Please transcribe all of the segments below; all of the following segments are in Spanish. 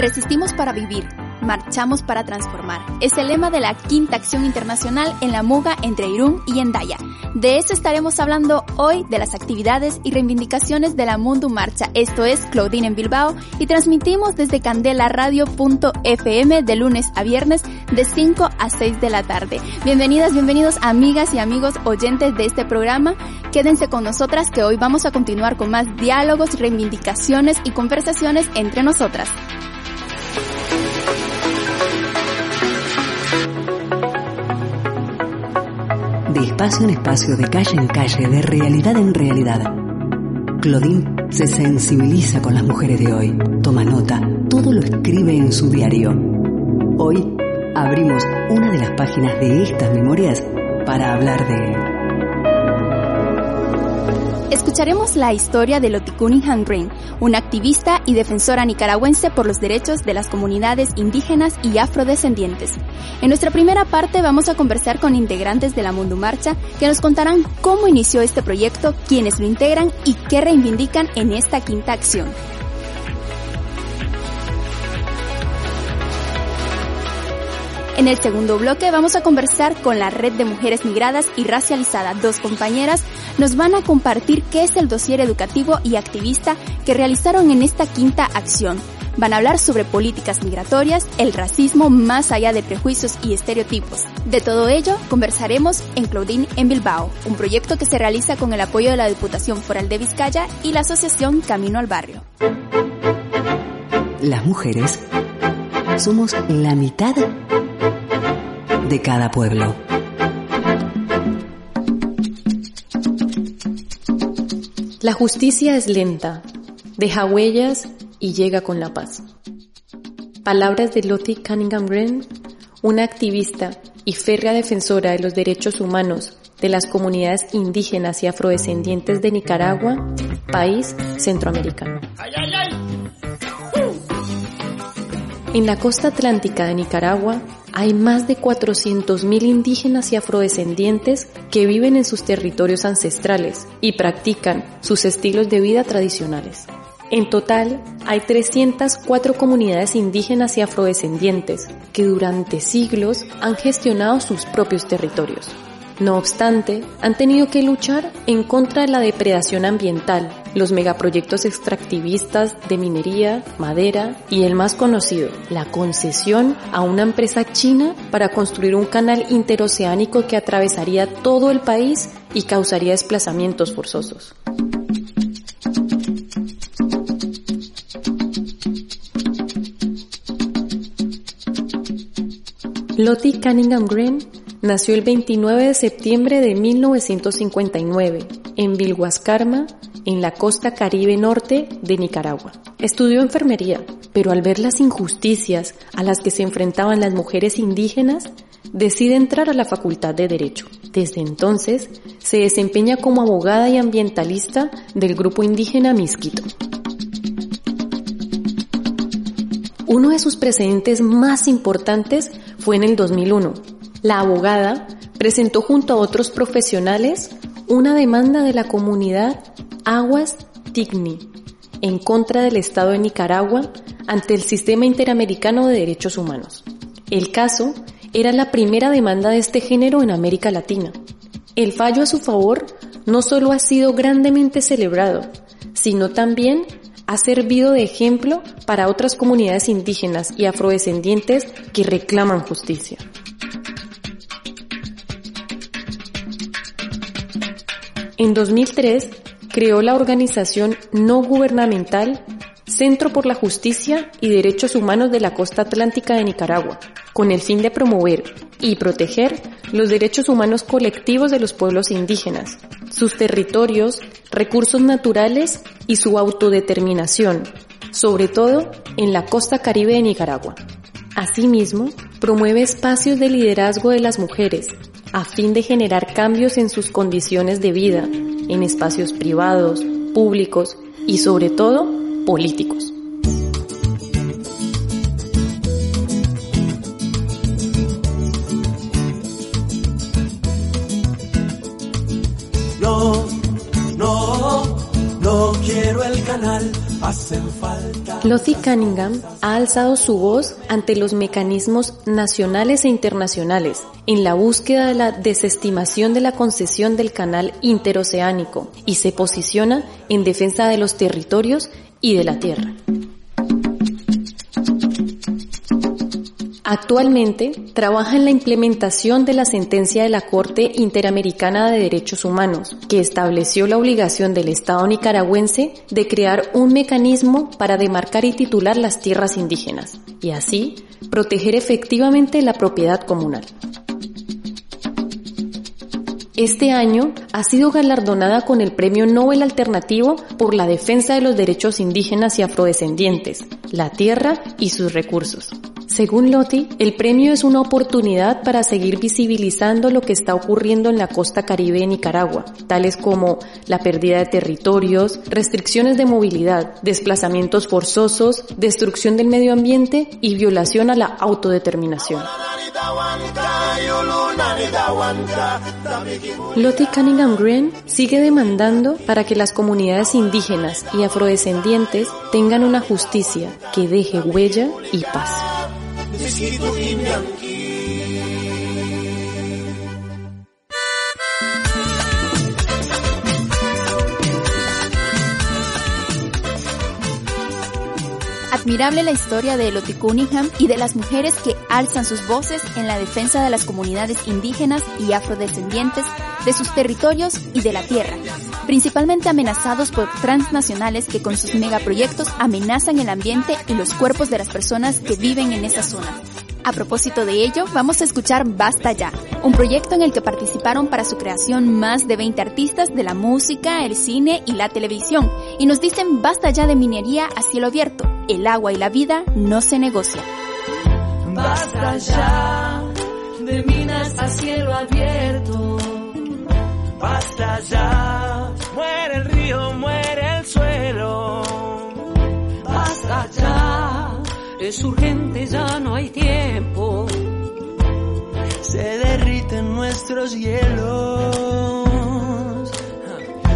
Resistimos para vivir, marchamos para transformar. Es el lema de la quinta acción internacional en la muga entre Irún y Endaya. De eso estaremos hablando hoy, de las actividades y reivindicaciones de la Mundo Marcha. Esto es Claudine en Bilbao y transmitimos desde candelaradio.fm de lunes a viernes de 5 a 6 de la tarde. Bienvenidas, bienvenidos amigas y amigos oyentes de este programa. Quédense con nosotras que hoy vamos a continuar con más diálogos, reivindicaciones y conversaciones entre nosotras. De espacio en espacio, de calle en calle, de realidad en realidad. Claudine se sensibiliza con las mujeres de hoy, toma nota, todo lo escribe en su diario. Hoy abrimos una de las páginas de estas memorias para hablar de Escucharemos la historia de Lotikuni Green, una activista y defensora nicaragüense por los derechos de las comunidades indígenas y afrodescendientes. En nuestra primera parte vamos a conversar con integrantes de la Mundo Marcha que nos contarán cómo inició este proyecto, quiénes lo integran y qué reivindican en esta quinta acción. En el segundo bloque vamos a conversar con la Red de Mujeres Migradas y Racializadas. Dos compañeras nos van a compartir qué es el dossier educativo y activista que realizaron en esta quinta acción. Van a hablar sobre políticas migratorias, el racismo más allá de prejuicios y estereotipos. De todo ello conversaremos en Claudine en Bilbao, un proyecto que se realiza con el apoyo de la Diputación Foral de Vizcaya y la Asociación Camino al Barrio. Las mujeres somos la mitad de cada pueblo. La justicia es lenta, deja huellas y llega con la paz. Palabras de Lottie Cunningham Wren, una activista y férrea defensora de los derechos humanos de las comunidades indígenas y afrodescendientes de Nicaragua, país centroamericano. En la costa atlántica de Nicaragua hay más de 400.000 indígenas y afrodescendientes que viven en sus territorios ancestrales y practican sus estilos de vida tradicionales. En total, hay 304 comunidades indígenas y afrodescendientes que durante siglos han gestionado sus propios territorios. No obstante, han tenido que luchar en contra de la depredación ambiental, los megaproyectos extractivistas de minería, madera y el más conocido, la concesión a una empresa china para construir un canal interoceánico que atravesaría todo el país y causaría desplazamientos forzosos. Lottie Cunningham Green Nació el 29 de septiembre de 1959 en Vilhuascarma, en la costa caribe norte de Nicaragua. Estudió enfermería, pero al ver las injusticias a las que se enfrentaban las mujeres indígenas, decide entrar a la Facultad de Derecho. Desde entonces se desempeña como abogada y ambientalista del grupo indígena Misquito. Uno de sus precedentes más importantes fue en el 2001, la abogada presentó junto a otros profesionales una demanda de la comunidad Aguas Tigni en contra del Estado de Nicaragua ante el Sistema Interamericano de Derechos Humanos. El caso era la primera demanda de este género en América Latina. El fallo a su favor no solo ha sido grandemente celebrado, sino también ha servido de ejemplo para otras comunidades indígenas y afrodescendientes que reclaman justicia. En 2003 creó la organización no gubernamental Centro por la Justicia y Derechos Humanos de la Costa Atlántica de Nicaragua, con el fin de promover y proteger los derechos humanos colectivos de los pueblos indígenas, sus territorios, recursos naturales y su autodeterminación, sobre todo en la costa caribe de Nicaragua. Asimismo, promueve espacios de liderazgo de las mujeres a fin de generar cambios en sus condiciones de vida, en espacios privados, públicos y sobre todo políticos. Lottie Cunningham ha alzado su voz ante los mecanismos nacionales e internacionales en la búsqueda de la desestimación de la concesión del canal interoceánico y se posiciona en defensa de los territorios y de la tierra. Actualmente trabaja en la implementación de la sentencia de la Corte Interamericana de Derechos Humanos, que estableció la obligación del Estado nicaragüense de crear un mecanismo para demarcar y titular las tierras indígenas, y así proteger efectivamente la propiedad comunal. Este año ha sido galardonada con el Premio Nobel Alternativo por la defensa de los derechos indígenas y afrodescendientes, la tierra y sus recursos. Según Loti, el premio es una oportunidad para seguir visibilizando lo que está ocurriendo en la costa caribe de Nicaragua, tales como la pérdida de territorios, restricciones de movilidad, desplazamientos forzosos, destrucción del medio ambiente y violación a la autodeterminación. Lottie Cunningham Green sigue demandando para que las comunidades indígenas y afrodescendientes tengan una justicia que deje huella y paz. Admirable la historia de Lottie Cunningham y de las mujeres que alzan sus voces en la defensa de las comunidades indígenas y afrodescendientes, de sus territorios y de la tierra, principalmente amenazados por transnacionales que con sus megaproyectos amenazan el ambiente y los cuerpos de las personas que viven en esa zona. A propósito de ello, vamos a escuchar Basta Ya, un proyecto en el que participaron para su creación más de 20 artistas de la música, el cine y la televisión, y nos dicen Basta ya de minería a cielo abierto, el agua y la vida no se negocia. Basta ya de minas a cielo abierto. Basta ya, muere el río, muere el suelo. Basta ya, es urgente, ya no hay tiempo. Se derriten nuestros hielos.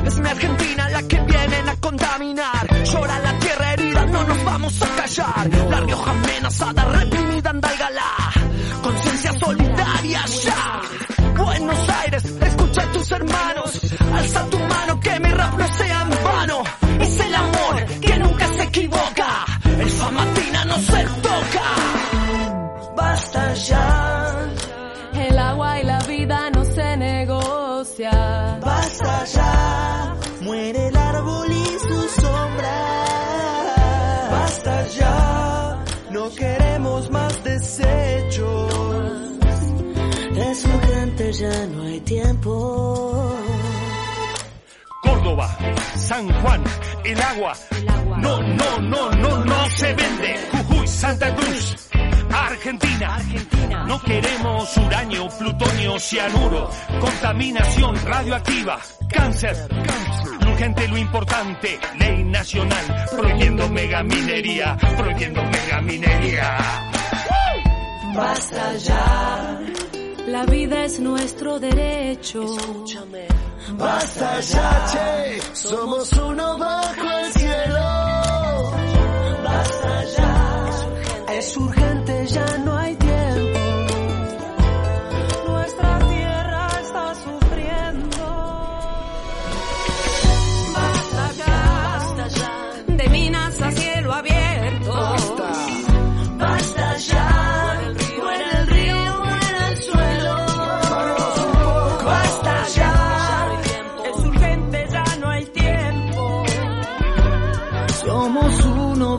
Es mi Argentina vienen a contaminar. Llora la tierra herida, no nos vamos a callar. La Rioja amenazada, reprimida, andalgalá. Conciencia solidaria ya. Buenos Aires, escucha a tus hermanos. Alza tu mano, que mi rap no sea en vano. Es el amor que nunca se equivoca. El famatina no se toca. Basta ya. El agua y la vida no se negocia. Basta ya. Es urgente, ya no hay tiempo. Córdoba, San Juan, el agua. No, no, no, no, no se vende. Jujuy, Santa Cruz, Argentina. No queremos uranio, plutonio, cianuro, contaminación radioactiva, cáncer. Lo urgente, lo importante, ley nacional, prohibiendo megaminería, prohibiendo megaminería. Basta ya. La vida es nuestro derecho. Basta ya, che. Somos uno bajo el cielo. Basta ya. Es urgente, ya no hay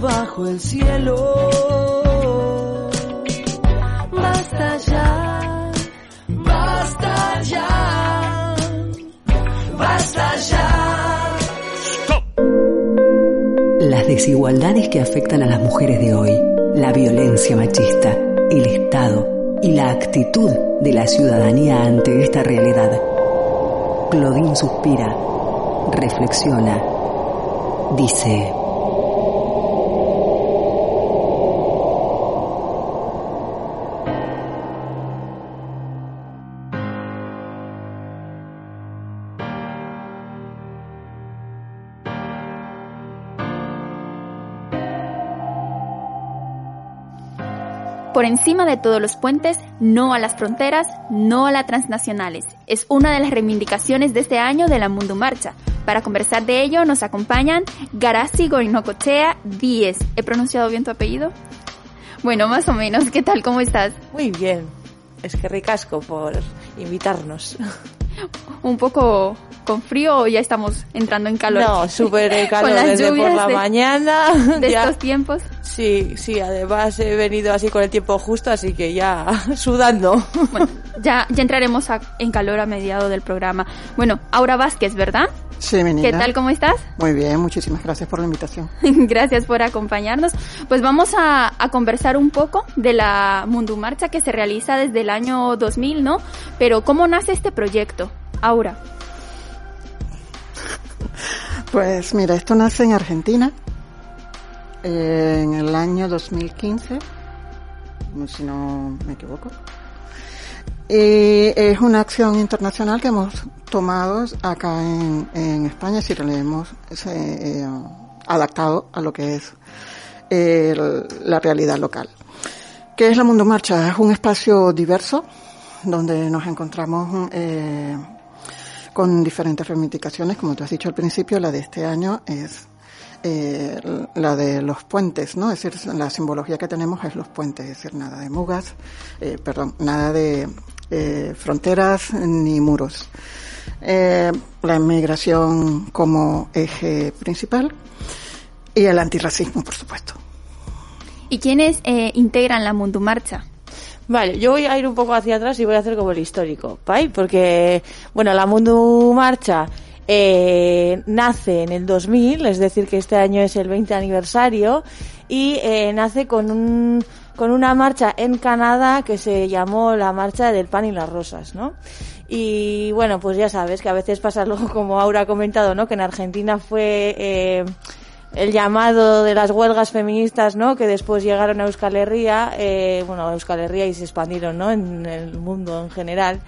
bajo el cielo. Basta ya. Basta ya. Basta ya. Las desigualdades que afectan a las mujeres de hoy, la violencia machista, el Estado y la actitud de la ciudadanía ante esta realidad. Claudine suspira, reflexiona, dice... Por encima de todos los puentes, no a las fronteras, no a las transnacionales. Es una de las reivindicaciones de este año de la Mundo Marcha. Para conversar de ello nos acompañan Garasi Gorinocochea Díez. ¿He pronunciado bien tu apellido? Bueno, más o menos. ¿Qué tal? ¿Cómo estás? Muy bien. Es que ricasco por invitarnos. Un poco con frío o ya estamos entrando en calor? No, súper calor desde por la mañana. De estos tiempos. Sí, sí, además he venido así con el tiempo justo, así que ya sudando. Bueno, ya, ya entraremos en calor a mediado del programa. Bueno, Aura Vázquez, ¿verdad? Sí, menina. ¿Qué tal? ¿Cómo estás? Muy bien, muchísimas gracias por la invitación. gracias por acompañarnos. Pues vamos a, a, conversar un poco de la Mundu Marcha que se realiza desde el año 2000, ¿no? Pero ¿cómo nace este proyecto? Aura. Pues mira, esto nace en Argentina eh, en el año 2015, si no me equivoco. Y es una acción internacional que hemos tomado acá en, España, si lo hemos eh, adaptado a lo que es la realidad local. ¿Qué es la Mundo Marcha? Es un espacio diverso donde nos encontramos eh, con diferentes reivindicaciones, como tú has dicho al principio, la de este año es eh, la de los puentes, ¿no? Es decir, la simbología que tenemos es los puentes, es decir, nada de mugas, eh, perdón, nada de eh, fronteras ni muros. Eh, la inmigración como eje principal y el antirracismo, por supuesto. ¿Y quiénes eh, integran la Mundumarcha? Vale, yo voy a ir un poco hacia atrás y voy a hacer como el histórico, ¿vale? Porque, bueno, la Mundo Marcha eh, nace en el 2000, es decir, que este año es el 20 aniversario, y eh, nace con un con una marcha en Canadá que se llamó la Marcha del Pan y las Rosas, ¿no? Y bueno, pues ya sabes que a veces pasa luego, como Aura ha comentado, ¿no? Que en Argentina fue... Eh, el llamado de las huelgas feministas, ¿no? Que después llegaron a Euskal Herria, eh, bueno, a Euskal Herria y se expandieron, ¿no? En el mundo en general.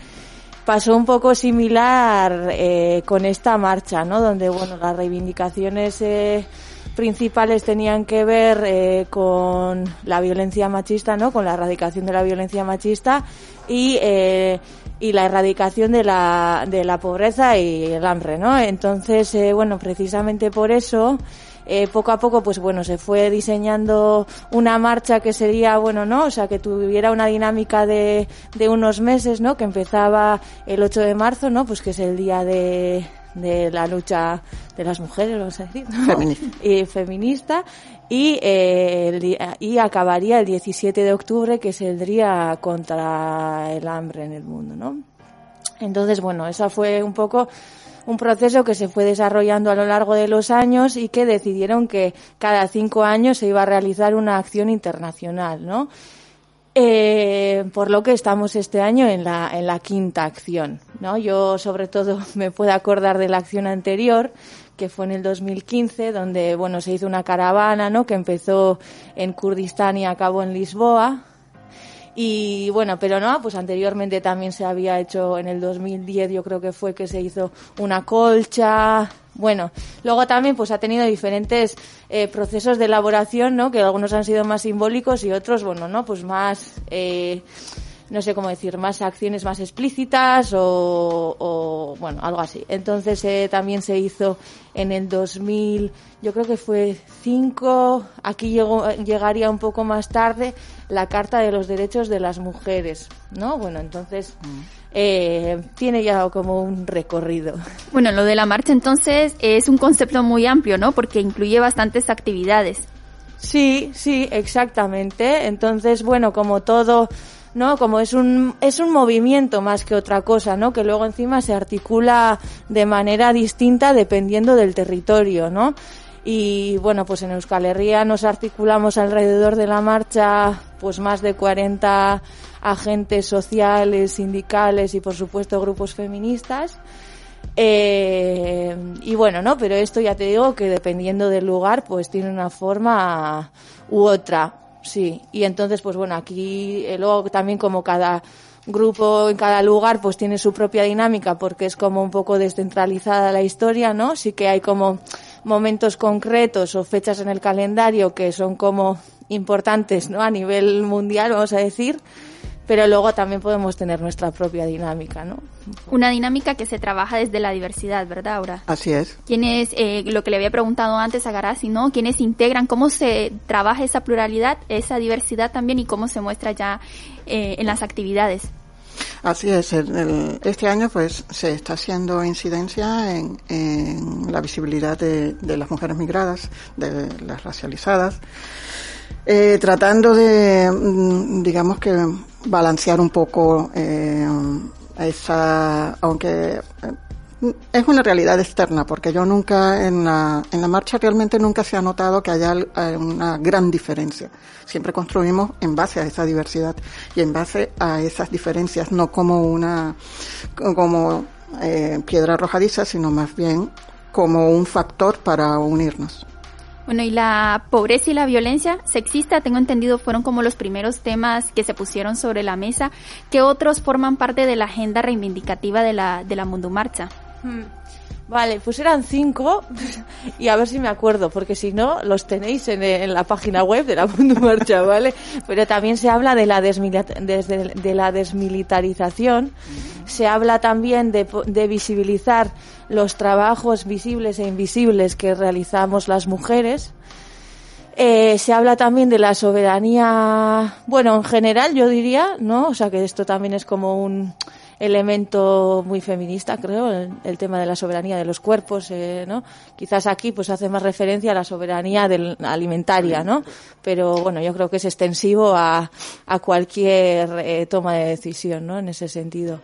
Pasó un poco similar eh, con esta marcha, ¿no? Donde, bueno, las reivindicaciones eh, principales tenían que ver eh, con la violencia machista, ¿no? Con la erradicación de la violencia machista y eh, y la erradicación de la de la pobreza y el hambre, ¿no? Entonces, eh, bueno, precisamente por eso eh, poco a poco, pues bueno, se fue diseñando una marcha que sería, bueno, ¿no? O sea, que tuviera una dinámica de, de unos meses, ¿no? Que empezaba el 8 de marzo, ¿no? Pues que es el día de, de la lucha de las mujeres, vamos a decir, Feminista. y feminista, y, eh, el y acabaría el 17 de octubre, que es el día contra el hambre en el mundo, ¿no? Entonces, bueno, esa fue un poco un proceso que se fue desarrollando a lo largo de los años y que decidieron que cada cinco años se iba a realizar una acción internacional, ¿no? Eh, por lo que estamos este año en la, en la quinta acción, ¿no? Yo sobre todo me puedo acordar de la acción anterior, que fue en el 2015, donde, bueno, se hizo una caravana, ¿no? Que empezó en Kurdistán y acabó en Lisboa. Y bueno, pero no, pues anteriormente también se había hecho en el 2010, yo creo que fue que se hizo una colcha. Bueno, luego también pues ha tenido diferentes eh, procesos de elaboración, ¿no? Que algunos han sido más simbólicos y otros, bueno, ¿no? Pues más, eh, no sé cómo decir, más acciones más explícitas o, o, bueno, algo así. Entonces eh, también se hizo en el 2000, yo creo que fue 5, aquí llegó, llegaría un poco más tarde, la Carta de los Derechos de las Mujeres, ¿no? Bueno, entonces eh, tiene ya como un recorrido. Bueno, lo de la marcha entonces es un concepto muy amplio, ¿no? Porque incluye bastantes actividades. Sí, sí, exactamente. Entonces, bueno, como todo, ¿no? Como es un, es un movimiento más que otra cosa, ¿no? Que luego encima se articula de manera distinta dependiendo del territorio, ¿no? Y bueno, pues en Euskal Herria nos articulamos alrededor de la marcha pues más de 40 agentes sociales, sindicales y por supuesto grupos feministas. Eh, y bueno, ¿no? Pero esto ya te digo que dependiendo del lugar, pues tiene una forma u otra, sí. Y entonces, pues bueno, aquí eh, luego también como cada grupo en cada lugar pues tiene su propia dinámica porque es como un poco descentralizada la historia, ¿no? Sí que hay como momentos concretos o fechas en el calendario que son como importantes, ¿no? A nivel mundial, vamos a decir pero luego también podemos tener nuestra propia dinámica, ¿no? Una dinámica que se trabaja desde la diversidad, ¿verdad, Aura? Así es. ¿Quiénes, eh, lo que le había preguntado antes a Garasi, ¿no? ¿Quiénes integran, cómo se trabaja esa pluralidad, esa diversidad también y cómo se muestra ya eh, en las actividades? Así es, este año pues se está haciendo incidencia en, la visibilidad de, de, las mujeres migradas, de las racializadas, eh, tratando de, mm, digamos que, balancear un poco eh, esa, aunque eh, es una realidad externa, porque yo nunca en la, en la marcha realmente nunca se ha notado que haya una gran diferencia. Siempre construimos en base a esa diversidad y en base a esas diferencias, no como una, como eh, piedra arrojadiza, sino más bien como un factor para unirnos. Bueno, y la pobreza y la violencia sexista, tengo entendido, fueron como los primeros temas que se pusieron sobre la mesa. ¿Qué otros forman parte de la agenda reivindicativa de la, de la Mundo Marcha? Hmm. Vale, pues eran cinco y a ver si me acuerdo, porque si no, los tenéis en, la página web de la Mundo Marcha, ¿vale? Pero también se habla de la, de la desmilitarización, se habla también de, de visibilizar los trabajos visibles e invisibles que realizamos las mujeres. Eh, se habla también de la soberanía, bueno, en general yo diría, ¿no? O sea que esto también es como un elemento muy feminista, creo, el, tema de la soberanía de los cuerpos, eh, ¿no? Quizás aquí pues hace más referencia a la soberanía del, alimentaria, ¿no? Pero bueno, yo creo que es extensivo a, a cualquier eh, toma de decisión, ¿no? En ese sentido.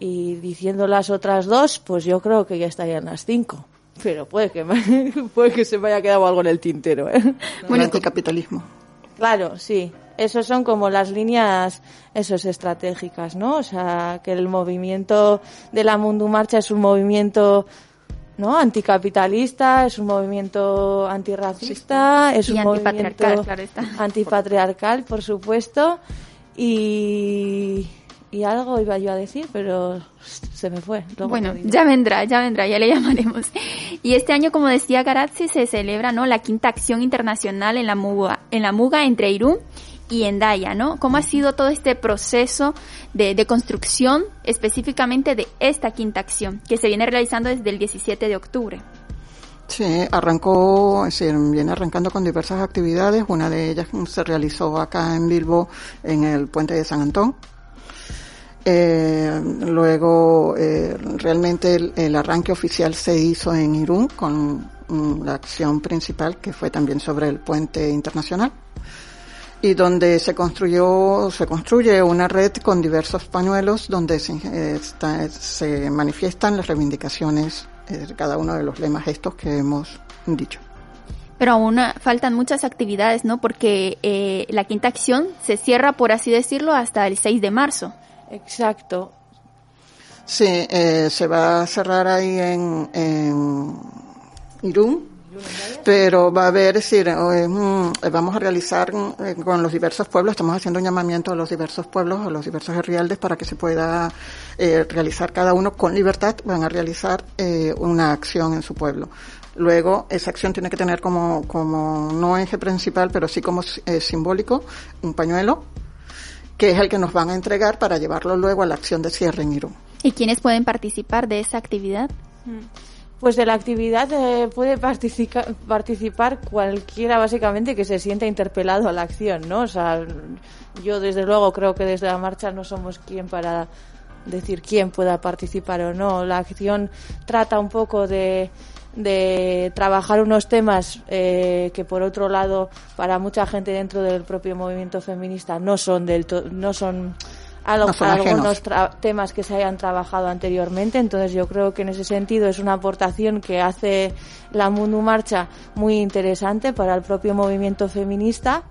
Y diciendo las otras dos, pues yo creo que ya estarían las cinco. Pero puede que, puede que se me haya quedado algo en el tintero. ¿eh? Bueno, anticapitalismo. Claro, sí. Esos son como las líneas, esos estratégicas, ¿no? O sea, que el movimiento de la Mundo Marcha es un movimiento ¿no? anticapitalista, es un movimiento antirracista, es un movimiento antipatriarcal, por supuesto, y y algo iba yo a decir, pero se me fue. bueno, ya vendrá, ya vendrá, ya le llamaremos. Y este año, como decía Garazzi, se celebra, ¿no? La quinta acción internacional en la Muga, en la Muga entre Irún y Endaya, ¿no? ¿Cómo ha sido todo este proceso de, de, construcción específicamente de esta quinta acción que se viene realizando desde el 17 de octubre? Sí, arrancó, decir, viene arrancando con diversas actividades. Una de ellas se realizó acá en Bilbo, en el puente de San Antón, eh, luego, eh, realmente el, arranque oficial se hizo en Irún con mm, la acción principal que fue también sobre el puente internacional y donde se construyó, se construye una red con diversos pañuelos donde se, eh, se manifiestan las reivindicaciones de cada uno de los lemas estos que hemos dicho. Pero aún faltan muchas actividades, ¿no? Porque la quinta acción se cierra, por así decirlo, hasta el 6 de marzo. Exacto. Sí, eh, se va a cerrar ahí en, Irún, pero va a haber, decir, eh, vamos a realizar eh, con los diversos pueblos, estamos haciendo un llamamiento a los diversos pueblos, a los diversos herrialdes para que se pueda realizar cada uno con libertad, van a realizar una acción en su pueblo. Luego, esa acción tiene que tener como, como no eje principal, pero sí como simbólico, un pañuelo que es el que nos van a entregar para llevarlo luego a la acción de cierre en Irún. ¿Y quiénes pueden participar de esa actividad? Mm. Pues de la actividad eh, puede participar, participar cualquiera básicamente que se sienta interpelado a la acción, ¿no? O sea, yo desde luego creo que desde la marcha no somos quien para decir quién pueda participar o no. La acción trata un poco de de trabajar unos temas eh, que por otro lado para mucha gente dentro del propio movimiento feminista no son del no son algunos temas que se hayan trabajado anteriormente. Entonces yo creo que en ese sentido es una aportación que hace la Mundo Marcha muy interesante para el propio movimiento feminista.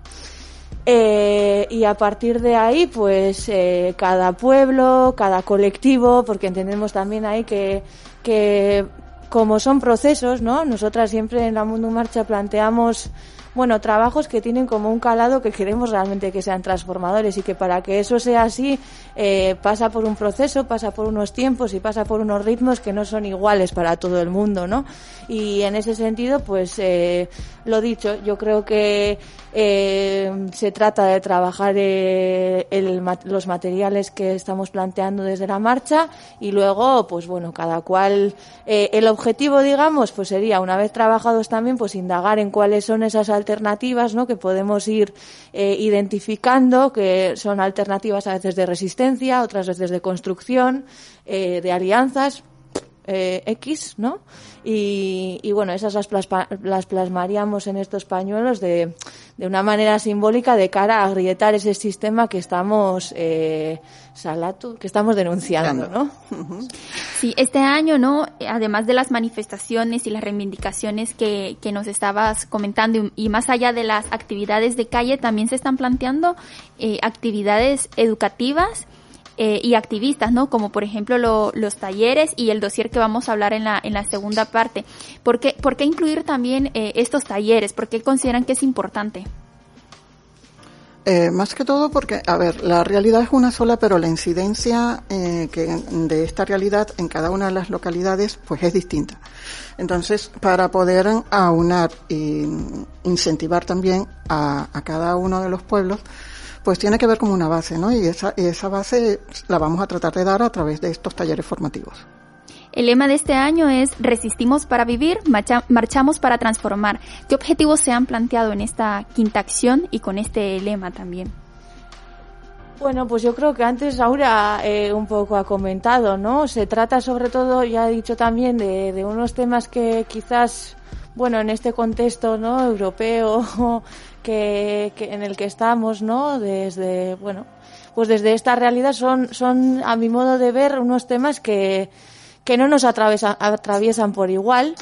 Eh, y a partir de ahí, pues eh, cada pueblo, cada colectivo, porque entendemos también ahí que, que como son procesos, ¿no? Nosotras siempre en la Mundo Marcha planteamos bueno, trabajos que tienen como un calado que queremos realmente que sean transformadores y que para que eso sea así eh, pasa por un proceso, pasa por unos tiempos y pasa por unos ritmos que no son iguales para todo el mundo, ¿no? Y en ese sentido, pues eh, lo dicho, yo creo que eh, se trata de trabajar eh, el, los materiales que estamos planteando desde la marcha y luego, pues bueno, cada cual, eh, el objetivo, digamos, pues sería, una vez trabajados también, pues indagar en cuáles son esas ¿no? Que podemos ir eh, identificando, que son alternativas a veces de resistencia, otras veces de construcción, eh, de alianzas, eh, X, ¿no? Y, y, bueno, esas las, las, plasmaríamos en estos pañuelos de, de, una manera simbólica de cara a agrietar ese sistema que estamos, eh, salatu, que estamos denunciando, ¿no? Sí, este año, ¿no? Además de las manifestaciones y las reivindicaciones que, que nos estabas comentando y, y más allá de las actividades de calle, también se están planteando eh, actividades educativas eh, y activistas, ¿no? Como por ejemplo lo, los talleres y el dossier que vamos a hablar en la, en la segunda parte. ¿Por qué, por qué incluir también eh, estos talleres? ¿Por qué consideran que es importante? Eh, más que todo porque, a ver, la realidad es una sola, pero la incidencia eh, que de esta realidad en cada una de las localidades, pues es distinta. Entonces, para poder aunar e incentivar también a, a cada uno de los pueblos, pues tiene que ver como una base, ¿no? Y esa, esa base la vamos a tratar de dar a través de estos talleres formativos. El lema de este año es Resistimos para vivir, marcha, marchamos para transformar. ¿Qué objetivos se han planteado en esta quinta acción y con este lema también? Bueno, pues yo creo que antes Aura eh, un poco ha comentado, ¿no? Se trata sobre todo, ya he dicho también, de, de unos temas que quizás, bueno, en este contexto, ¿no? Europeo, que, que, en el que estamos, ¿no? Desde, bueno, pues desde esta realidad son, son, a mi modo de ver, unos temas que, que no nos atraviesan, atraviesan por igual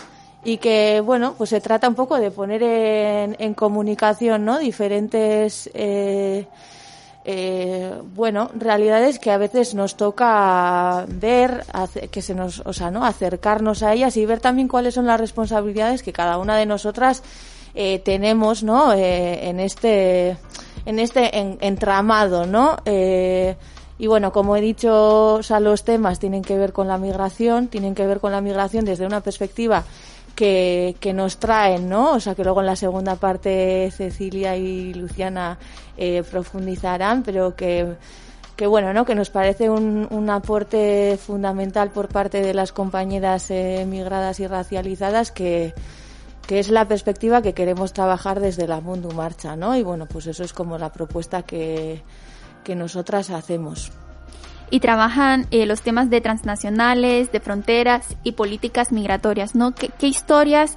y que, bueno, pues se trata un poco de poner en, en comunicación, ¿no? Diferentes, eh, eh, bueno, realidades que a veces nos toca ver, que se nos, o sea, ¿no? Acercarnos a ellas y ver también cuáles son las responsabilidades que cada una de nosotras eh, tenemos, ¿no? Eh, en este, en este en, entramado, ¿no? Eh, y bueno, como he dicho, o sea, los temas tienen que ver con la migración, tienen que ver con la migración desde una perspectiva que, que nos traen, ¿no? O sea, que luego en la segunda parte Cecilia y Luciana eh, profundizarán, pero que, que bueno, ¿no? Que nos parece un, un aporte fundamental por parte de las compañeras eh, migradas y racializadas que, que es la perspectiva que queremos trabajar desde la Mundo Marcha, ¿no? Y bueno, pues eso es como la propuesta que, que nosotras hacemos. Y trabajan eh, los temas de transnacionales, de fronteras y políticas migratorias, ¿no? ¿Qué, qué historias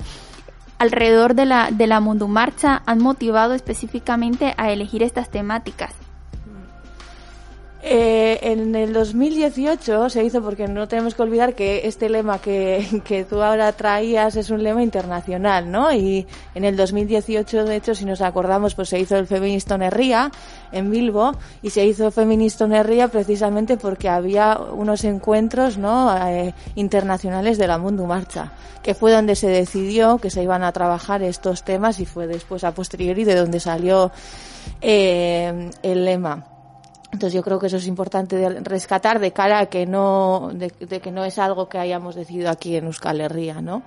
alrededor de la, de la Mundo Marcha han motivado específicamente a elegir estas temáticas? Eh, en el 2018 se hizo, porque no tenemos que olvidar que este lema que, tú ahora traías es un lema internacional, ¿no? Y en el 2018, de hecho, si nos acordamos, pues se hizo el Feminista Nerría en Bilbo y se hizo Feminista Nerría precisamente porque había unos encuentros, ¿no? Eh, internacionales de la Mundo Marcha, que fue donde se decidió que se iban a trabajar estos temas y fue después a posteriori de donde salió eh, el lema. Entonces yo creo que eso es importante de rescatar de cara a que no, de, de, que no es algo que hayamos decidido aquí en Euskal Herria, ¿no?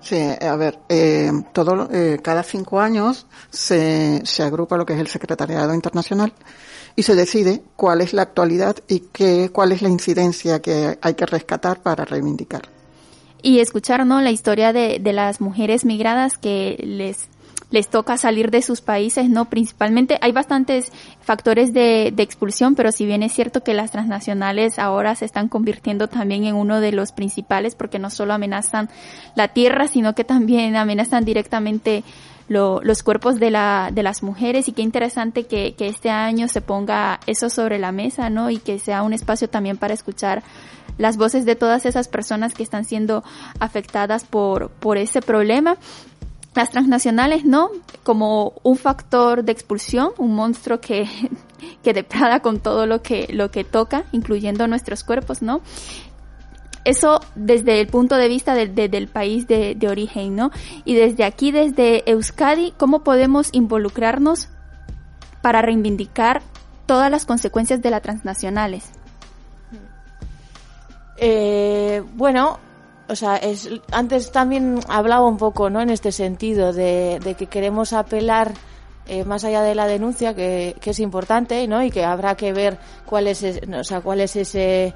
Sí, a ver, eh, todo, eh, cada cinco años se, se agrupa lo que es el Secretariado Internacional y se decide cuál es la actualidad y qué, cuál es la incidencia que hay que rescatar para reivindicar. Y escuchar, ¿no? La historia de, de las mujeres migradas que les les toca salir de sus países, ¿no? Principalmente hay bastantes factores de, de, expulsión, pero si bien es cierto que las transnacionales ahora se están convirtiendo también en uno de los principales porque no solo amenazan la tierra, sino que también amenazan directamente lo, los cuerpos de, la, de las mujeres y qué interesante que, que este año se ponga eso sobre la mesa, ¿no? Y que sea un espacio también para escuchar las voces de todas esas personas que están siendo afectadas por, por ese problema. Las transnacionales, ¿no? Como un factor de expulsión, un monstruo que, que deprada con todo lo que, lo que toca, incluyendo nuestros cuerpos, ¿no? Eso desde el punto de vista de, de, del país de, de origen, ¿no? Y desde aquí, desde Euskadi, ¿cómo podemos involucrarnos para reivindicar todas las consecuencias de las transnacionales? Eh, bueno, o sea, es, antes también hablaba un poco, ¿no? En este sentido de, de que queremos apelar eh, más allá de la denuncia, que, es importante, ¿no? Y que habrá que ver cuál es, o sea, cuál es ese,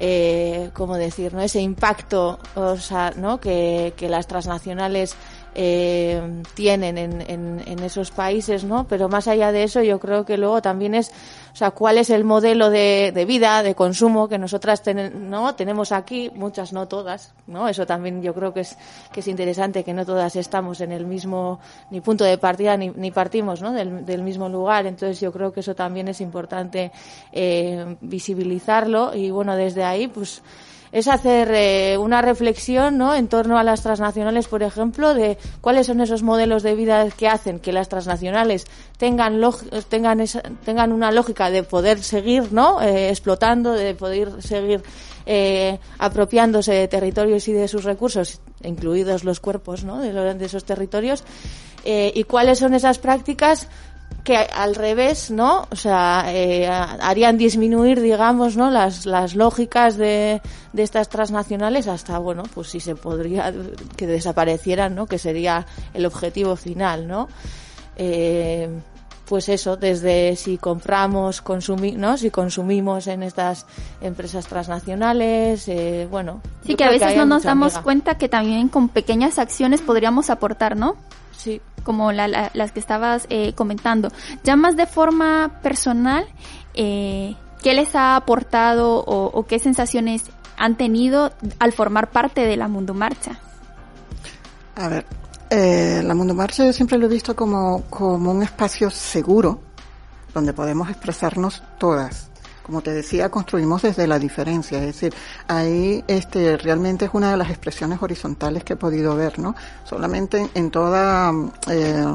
eh, ¿cómo decir, no? Ese impacto, o sea, ¿no? Que las transnacionales eh, tienen en, en, en, esos países, ¿no? Pero más allá de eso, yo creo que luego también es, o sea, cuál es el modelo de, de vida, de consumo que nosotras ten, ¿no? tenemos aquí, muchas, no todas, ¿no? Eso también yo creo que es, que es interesante, que no todas estamos en el mismo, ni punto de partida, ni, ni partimos, ¿no? Del, del, mismo lugar. Entonces yo creo que eso también es importante eh, visibilizarlo y bueno, desde ahí, pues, es hacer eh, una reflexión ¿no? en torno a las transnacionales, por ejemplo, de cuáles son esos modelos de vida que hacen que las transnacionales tengan, tengan, esa, tengan una lógica de poder seguir ¿no? Eh, explotando, de poder seguir eh, apropiándose de territorios y de sus recursos, incluidos los cuerpos ¿no? de, de esos territorios, eh, y cuáles son esas prácticas que al revés, ¿no? O sea, eh, harían disminuir, digamos, ¿no? Las, las lógicas de, de estas transnacionales hasta, bueno, pues si se podría que desaparecieran, ¿no? Que sería el objetivo final, ¿no? Eh, pues eso, desde si compramos, consumir, ¿no? Si consumimos en estas empresas transnacionales, eh, bueno. Sí, que a veces que no nos damos amiga. cuenta que también con pequeñas acciones podríamos aportar, ¿no? Sí. Como la, la, las que estabas eh, comentando. Ya más de forma personal, eh, ¿qué les ha aportado o, qué sensaciones han tenido al formar parte de la Mundo Marcha? A ver, eh, la Mundo Marcha yo siempre lo he visto como, como un espacio seguro donde podemos expresarnos todas como te decía, construimos desde la diferencia, es decir, ahí este realmente es una de las expresiones horizontales que he podido ver, ¿no? Solamente en toda eh,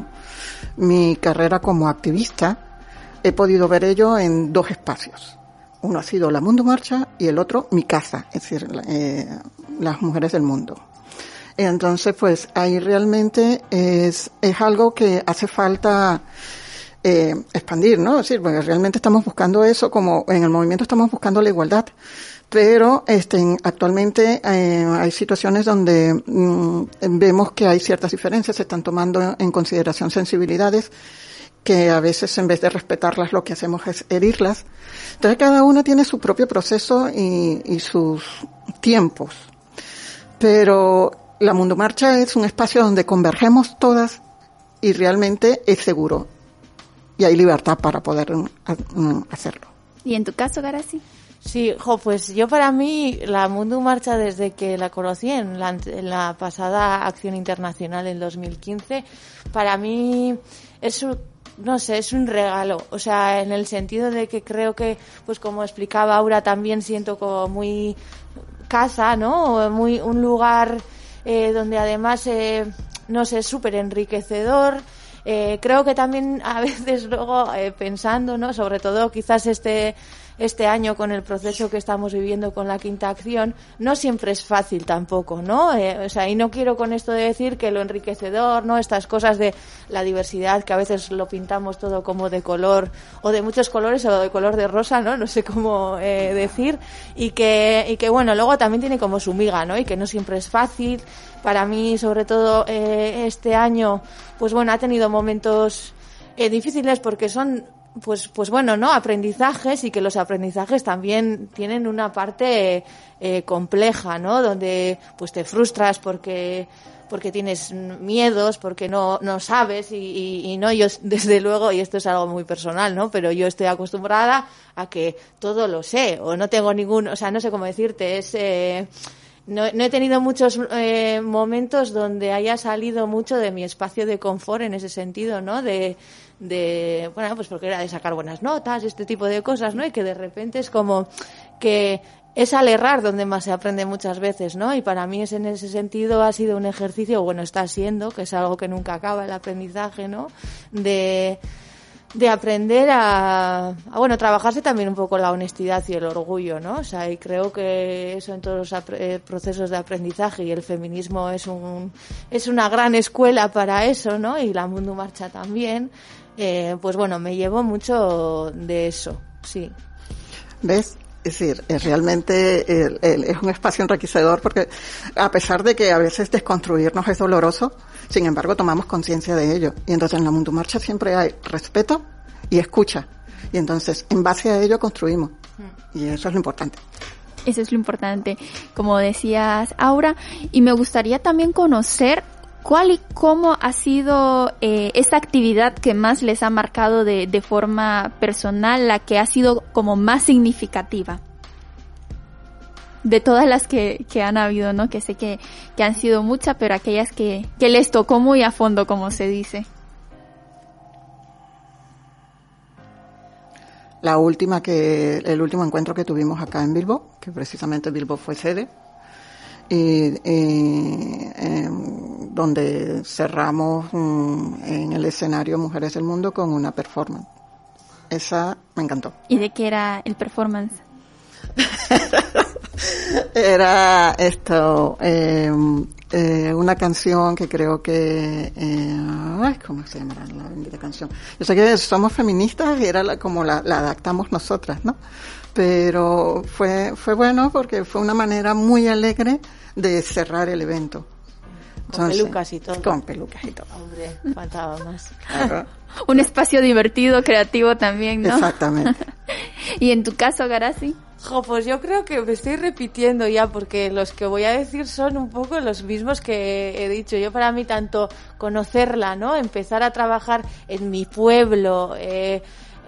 mi carrera como activista he podido ver ello en dos espacios. Uno ha sido la Mundo Marcha y el otro mi casa, es decir, eh, las mujeres del mundo. Entonces, pues ahí realmente es, es algo que hace falta eh, expandir, ¿no? Es decir, porque realmente estamos buscando eso, como en el movimiento estamos buscando la igualdad, pero este, actualmente eh, hay situaciones donde mmm, vemos que hay ciertas diferencias, se están tomando en consideración sensibilidades que a veces en vez de respetarlas lo que hacemos es herirlas. Entonces cada uno tiene su propio proceso y, y sus tiempos. Pero la Mundo Marcha es un espacio donde convergemos todas y realmente es seguro y hay libertad para poder hacerlo. ¿Y en tu caso, Garasi? Sí, jo, pues yo para mí la Mundo Marcha desde que la conocí en la, en la pasada acción internacional en 2015, para mí es un, no sé, es un regalo, o sea, en el sentido de que creo que, pues como explicaba Aura, también siento como muy casa, ¿no? Muy un lugar eh, donde además, eh, no sé, es súper enriquecedor, eh, creo que también a veces luego eh, pensando, ¿no? Sobre todo quizás este este año con el proceso que estamos viviendo con la quinta acción, no siempre es fácil tampoco, ¿no? Eh, o sea, y no quiero con esto de decir que lo enriquecedor, ¿no? Estas cosas de la diversidad, que a veces lo pintamos todo como de color, o de muchos colores, o de color de rosa, ¿no? No sé cómo eh, decir, y que, y que bueno, luego también tiene como su miga, ¿no? Y que no siempre es fácil. Para mí, sobre todo, eh, este año, pues bueno, ha tenido momentos eh, difíciles porque son pues, pues bueno, ¿no? Aprendizajes y que los aprendizajes también tienen una parte eh, compleja, ¿no? Donde pues te frustras porque porque tienes miedos, porque no, no sabes y, y, y, no, yo desde luego, y esto es algo muy personal, ¿no? Pero yo estoy acostumbrada a que todo lo sé o no tengo ningún, o sea, no sé cómo decirte, es... Eh, no, no, he tenido muchos eh, momentos donde haya salido mucho de mi espacio de confort en ese sentido, ¿no? De, de, bueno, pues porque era de sacar buenas notas, este tipo de cosas, ¿no? Y que de repente es como que es al errar donde más se aprende muchas veces, ¿no? Y para mí es en ese sentido ha sido un ejercicio, bueno, está siendo, que es algo que nunca acaba el aprendizaje, ¿no? De, de aprender a, a, bueno, trabajarse también un poco la honestidad y el orgullo, ¿no? O sea, y creo que eso en todos los eh, procesos de aprendizaje y el feminismo es un, es una gran escuela para eso, ¿no? Y la Mundo Marcha también, eh, pues bueno, me llevo mucho de eso, sí. ¿Ves? Es decir, es realmente el, el, es un espacio enriquecedor porque a pesar de que a veces desconstruirnos es doloroso, sin embargo tomamos conciencia de ello. Y entonces en la Mundo Marcha siempre hay respeto y escucha. Y entonces en base a ello construimos. Y eso es lo importante. Eso es lo importante, como decías, Aura. Y me gustaría también conocer cuál y cómo ha sido eh, esa actividad que más les ha marcado de, de, forma personal, la que ha sido como más significativa. De todas las que, que han habido, ¿no? Que sé que, que han sido muchas, pero aquellas que, que les tocó muy a fondo, como se dice. La última que, el último encuentro que tuvimos acá en Bilbo, que precisamente Bilbo fue sede, y, y eh, donde cerramos um, en el escenario Mujeres del Mundo con una performance. Esa me encantó. ¿Y de qué era el performance? era esto, eh, una canción que creo que, eh, ¿cómo se llama la bendita canción? Yo sé que somos feministas y era la, como la, la adaptamos nosotras, ¿no? pero fue, fue bueno porque fue una manera muy alegre de cerrar el evento. Con Entonces, pelucas y todo. Con pelucas y todo. Hombre, faltaba más. Claro. Un espacio divertido, creativo también, ¿no? Exactamente. ¿Y en tu caso, Garasi? Jo, pues yo creo que me estoy repitiendo ya porque los que voy a decir son un poco los mismos que he dicho. Yo para mí tanto conocerla, ¿no? Empezar a trabajar en mi pueblo, eh,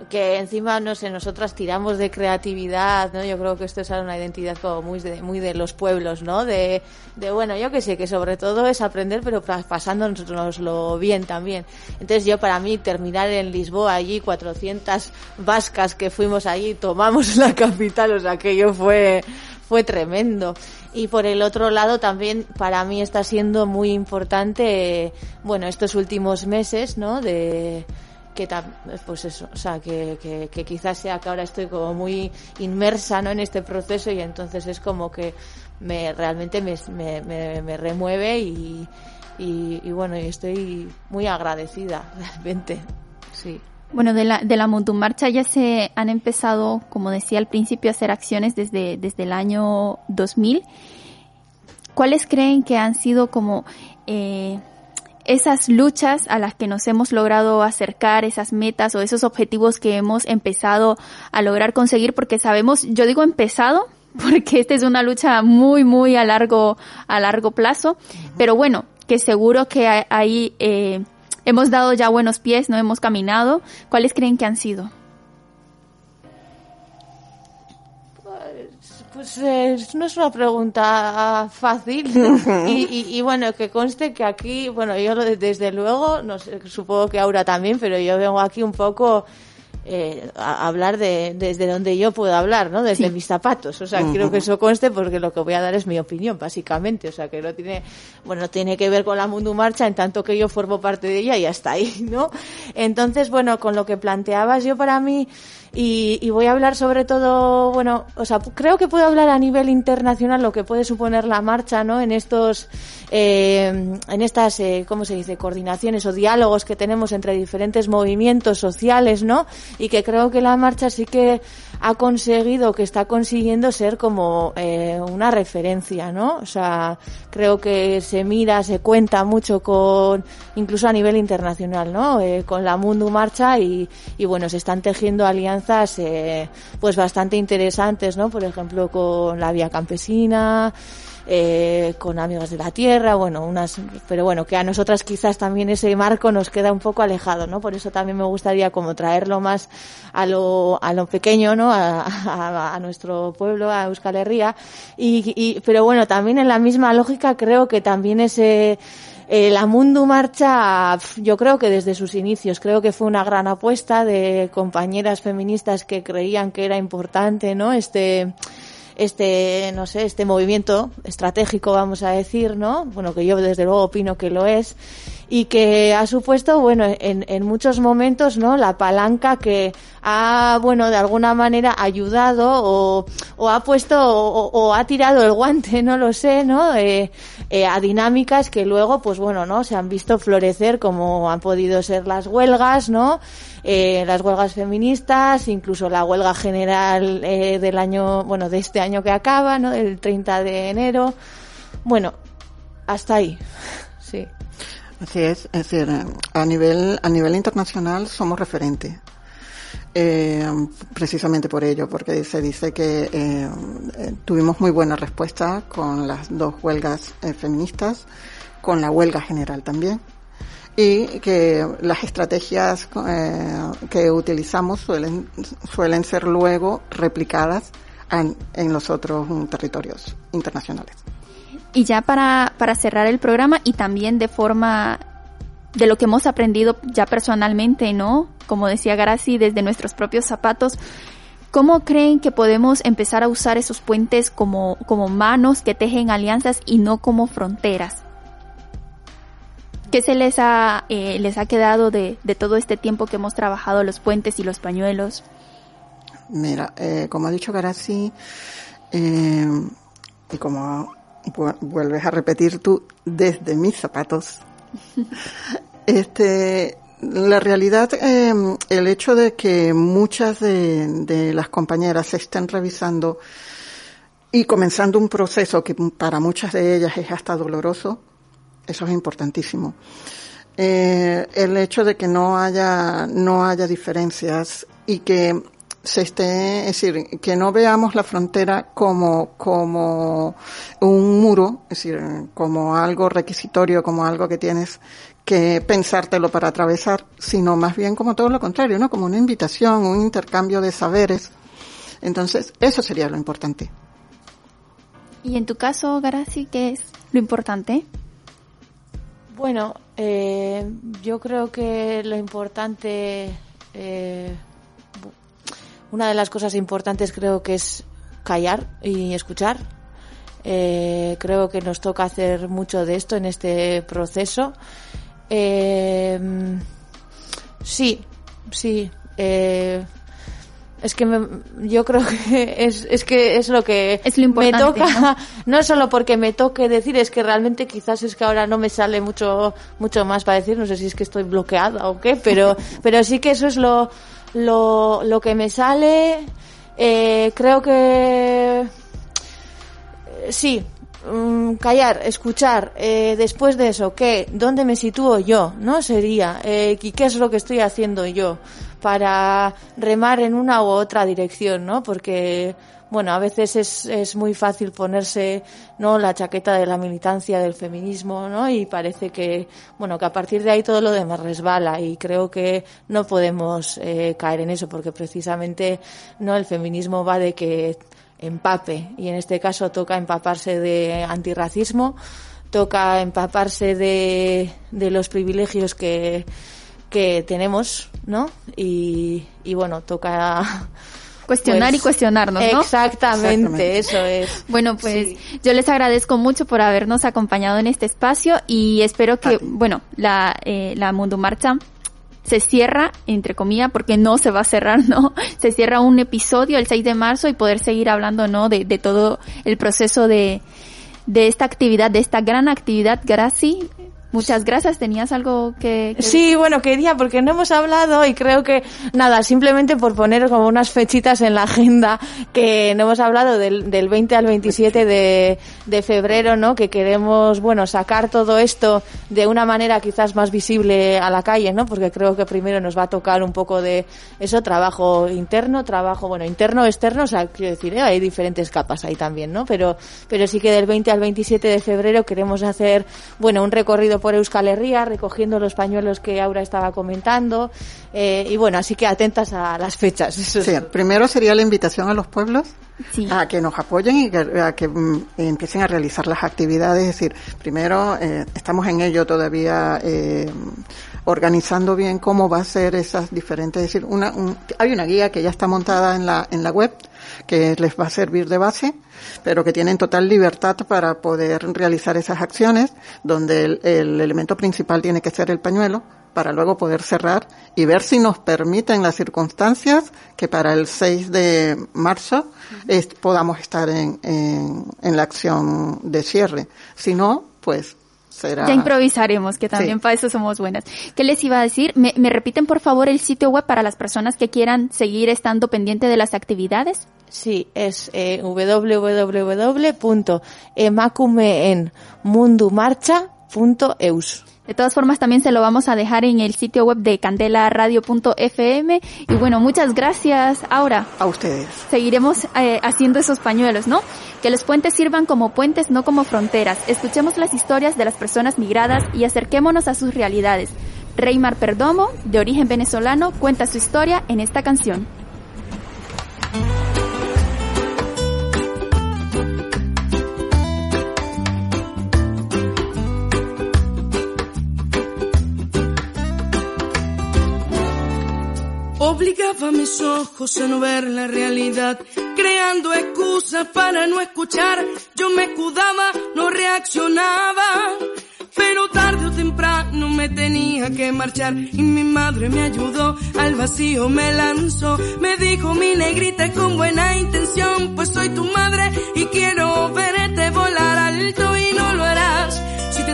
que encima, no sé, nosotras tiramos de creatividad, ¿no? Yo creo que esto es una identidad como muy de, muy de los pueblos, ¿no? De, de, bueno, yo que sé, que sobre todo es aprender, pero pasándonoslo bien también. Entonces yo para mí terminar en Lisboa allí, 400 vascas que fuimos allí, tomamos la capital, o sea, aquello fue, fue tremendo. Y por el otro lado también para mí está siendo muy importante, bueno, estos últimos meses, ¿no? De, que pues eso, o sea, que, que, quizás sea que ahora estoy como muy inmersa ¿no? en este proceso y entonces es como que me realmente me, me, me, remueve y, y, y, bueno, y estoy muy agradecida realmente, sí. Bueno, de la, de la Montumarcha ya se han empezado, como decía al principio, a hacer acciones desde, desde el año 2000. ¿Cuáles creen que han sido como eh, esas luchas a las que nos hemos logrado acercar, esas metas o esos objetivos que hemos empezado a lograr conseguir, porque sabemos, yo digo empezado, porque esta es una lucha muy, muy a largo, a largo plazo, pero bueno, que seguro que ahí eh, hemos dado ya buenos pies, no hemos caminado. ¿Cuáles creen que han sido? Pues eh, no es una pregunta fácil y, y, y, bueno, que conste que aquí, bueno, yo desde luego, no sé, supongo que Aura también, pero yo vengo aquí un poco eh, a hablar de desde donde yo puedo hablar, ¿no? Desde sí. mis zapatos. O sea, uh -huh. quiero que eso conste porque lo que voy a dar es mi opinión, básicamente. O sea, que no tiene, bueno, no tiene que ver con la Mundo Marcha en tanto que yo formo parte de ella y hasta ahí, ¿no? Entonces, bueno, con lo que planteabas yo para mí Y, y, voy a hablar sobre todo, bueno, o sea, creo que puedo hablar a nivel internacional lo que puede suponer la marcha, ¿no? En estos, eh, en estas, eh, ¿cómo se dice? Coordinaciones o diálogos que tenemos entre diferentes movimientos sociales, ¿no? Y que creo que la marcha sí que ha conseguido, que está consiguiendo ser como eh, una referencia, ¿no? O sea, creo que se mira, se cuenta mucho con, incluso a nivel internacional, ¿no? Eh, con la Mundo Marcha y, y bueno, se están tejiendo alianzas, eh, pues bastante interesantes, ¿no? Por ejemplo, con la Vía Campesina, eh, con Amigos de la Tierra, bueno, unas, pero bueno, que a nosotras quizás también ese marco nos queda un poco alejado, ¿no? Por eso también me gustaría como traerlo más a lo, a lo pequeño, ¿no? A, a, a nuestro pueblo, a Euskal Herria. Y, y, pero bueno, también en la misma lógica creo que también ese, eh, la Mundo Marcha, yo creo que desde sus inicios, creo que fue una gran apuesta de compañeras feministas que creían que era importante, ¿no? Este, este, no sé, este movimiento estratégico, vamos a decir, ¿no? Bueno, que yo desde luego opino que lo es y que ha supuesto, bueno, en, en muchos momentos, ¿no? La palanca que ha, bueno, de alguna manera ayudado o, o ha puesto o, ha tirado el guante, no lo sé, ¿no? Eh, eh, a dinámicas que luego, pues bueno, ¿no? Se han visto florecer como han podido ser las huelgas, ¿no? Eh, las huelgas feministas, incluso la huelga general eh, del año, bueno, de este año que acaba, ¿no? Del 30 de enero. Bueno, hasta ahí, sí. Así es, es decir, a nivel, a nivel internacional somos referentes. Eh, precisamente por ello, porque se dice que eh, tuvimos muy buena respuesta con las dos huelgas eh, feministas, con la huelga general también, y que las estrategias eh, que utilizamos suelen, suelen ser luego replicadas en los otros territorios internacionales. Y ya para, para cerrar el programa y también de forma de lo que hemos aprendido ya personalmente, ¿no? Como decía Graci, desde nuestros propios zapatos. ¿Cómo creen que podemos empezar a usar esos puentes como, como manos que tejen alianzas y no como fronteras? ¿Qué se les ha, eh, les ha quedado de, de, todo este tiempo que hemos trabajado los puentes y los pañuelos? Mira, eh, como ha dicho Graci, eh, y como vuelves a repetir tú, desde mis zapatos, este, la realidad, eh, el hecho de que muchas de, de, las compañeras se estén revisando y comenzando un proceso que para muchas de ellas es hasta doloroso, eso es importantísimo. Eh, el hecho de que no haya, no haya diferencias y que se esté, es decir, que no veamos la frontera como, como un muro, es decir, como algo requisitorio, como algo que tienes que pensártelo para atravesar, sino más bien como todo lo contrario, ¿no? Como una invitación, un intercambio de saberes. Entonces, eso sería lo importante. Y en tu caso, Garazi, ¿qué es lo importante? Bueno, eh, yo creo que lo importante, eh, una de las cosas importantes creo que es callar y escuchar. Eh, creo que nos toca hacer mucho de esto en este proceso. Eh, sí, sí. Eh, es que me, yo creo que es, es que es lo que es lo me toca, ¿no? no solo porque me toque decir, es que realmente quizás es que ahora no me sale mucho, mucho más para decir, no sé si es que estoy bloqueada o qué, pero, pero sí que eso es lo, lo, lo que me sale, eh, creo que, sí, mm, callar, escuchar, eh, después de eso, ¿qué? ¿Dónde me sitúo yo? ¿No? Sería, eh, ¿y qué es lo que estoy haciendo yo para remar en una u otra dirección, ¿no? Porque, bueno, a veces es, es muy fácil ponerse, ¿no? La chaqueta de la militancia del feminismo, ¿no? Y parece que, bueno, que a partir de ahí todo lo demás resbala y creo que no podemos eh, caer en eso porque precisamente, ¿no? El feminismo va de que empape y en este caso toca empaparse de antirracismo, toca empaparse de, de los privilegios que, que tenemos, ¿no? Y, y bueno, toca cuestionar pues, y cuestionarnos, ¿no? Exactamente, eso es. Bueno, pues sí. yo les agradezco mucho por habernos acompañado en este espacio y espero que, bueno, la, eh, la Mundo Marcha se cierra, entre comillas, porque no se va a cerrar, ¿no? Se cierra un episodio el 6 de marzo y poder seguir hablando, ¿no? De, de todo el proceso de, de esta actividad, de esta gran actividad, Graci, Muchas gracias. ¿Tenías algo que, Sí, bueno, quería, porque no hemos hablado y creo que, nada, simplemente por poner como unas fechitas en la agenda, que no hemos hablado del, del 20 al 27 de, de febrero, ¿no? Que queremos, bueno, sacar todo esto de una manera quizás más visible a la calle, ¿no? Porque creo que primero nos va a tocar un poco de eso, trabajo interno, trabajo, bueno, interno, externo, o sea, quiero decir, ¿eh? hay diferentes capas ahí también, ¿no? Pero, pero sí que del 20 al 27 de febrero queremos hacer, bueno, un recorrido por Euskal Herria, recogiendo los pañuelos que Aura estaba comentando. Eh, y bueno, así que atentas a las fechas. Sí, primero sería la invitación a los pueblos a que nos apoyen y que, a que mm, empiecen a realizar las actividades. Es decir, primero eh, estamos en ello todavía. Eh, organizando bien cómo va a ser esas diferentes, es decir, una, hay una guía que ya está montada en la, en la web que les va a servir de base, pero que tienen total libertad para poder realizar esas acciones, donde el, el elemento principal tiene que ser el pañuelo, para luego poder cerrar y ver si nos permiten las circunstancias que para el 6 de marzo podamos estar en, en, en, la acción de cierre. Si no, pues ya improvisaremos, que también para eso somos buenas. ¿Qué les iba a decir? ¿Me, ¿Me, repiten por favor el sitio web para las personas que quieran seguir estando pendiente de las actividades? Sí, es eh. De todas formas, también se lo vamos a dejar en el sitio web de candelaradio.fm. Y bueno, muchas gracias, Aura. A ustedes. Seguiremos eh, haciendo esos pañuelos, ¿no? Que los puentes sirvan como puentes, no como fronteras. Escuchemos las historias de las personas migradas y acerquémonos a sus realidades. Reymar Perdomo, de origen venezolano, cuenta su historia en esta canción. Obligaba mis ojos a no ver la realidad, creando excusas para no escuchar. Yo me escudaba, no reaccionaba, pero tarde o temprano me tenía que marchar. Y mi madre me ayudó, al vacío me lanzó, me dijo mi negrita con buena intención, pues soy tu madre y quiero verte volar alto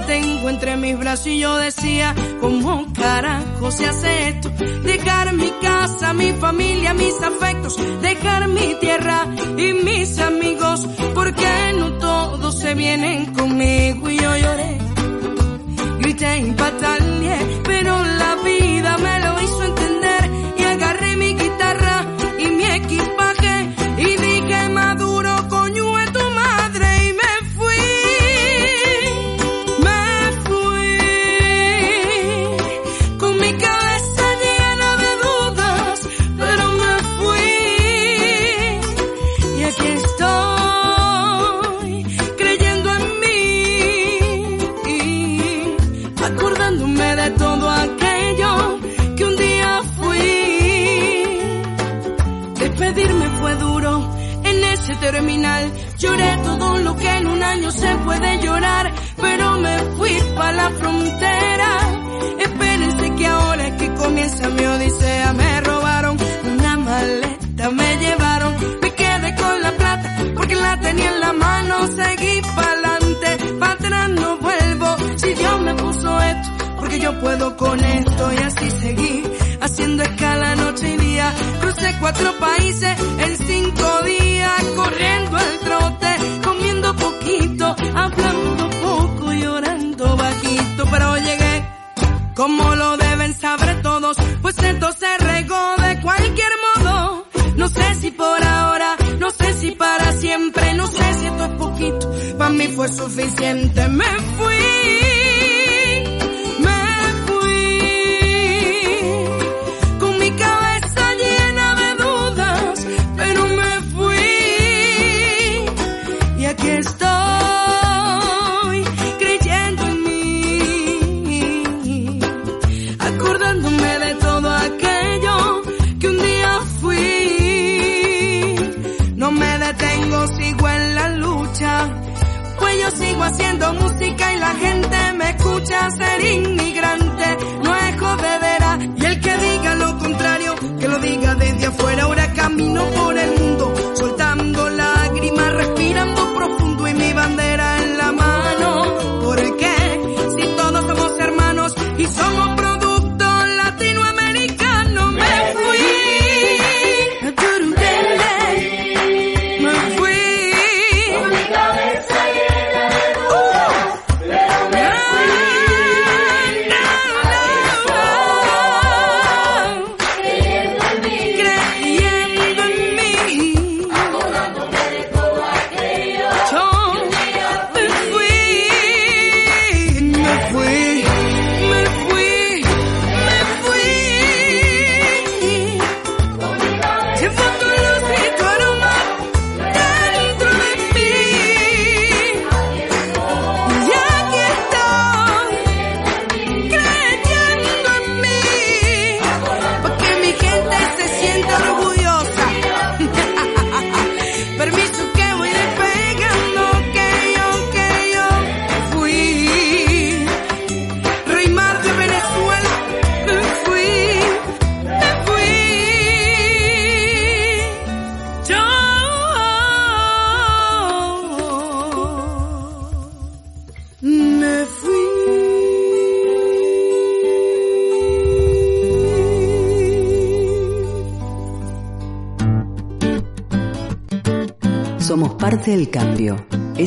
tengo entre mis brazos y yo decía, ¿cómo carajo se hace esto? Dejar mi casa, mi familia, mis afectos, dejar mi tierra y mis amigos, porque no todos se vienen conmigo y yo lloré. Grité y pataleé, pero la vida me lo Lloré todo lo que en un año se puede llorar, pero me fui para la frontera. Espérense que ahora es que comienza mi odisea. Me robaron una maleta, me llevaron, me quedé con la plata porque la tenía en la mano. Seguí pa'lante, para atrás no vuelvo. Si Dios me puso esto, porque yo puedo con esto y así seguí día. Crucé cuatro países en cinco días, corriendo el trote, comiendo poquito, hablando poco, llorando bajito, pero llegué como lo deben saber todos, pues esto se regó de cualquier modo. No sé si por ahora, no sé si para siempre, no sé si esto es poquito, para mí fue suficiente. Me fui, haciendo música y la gente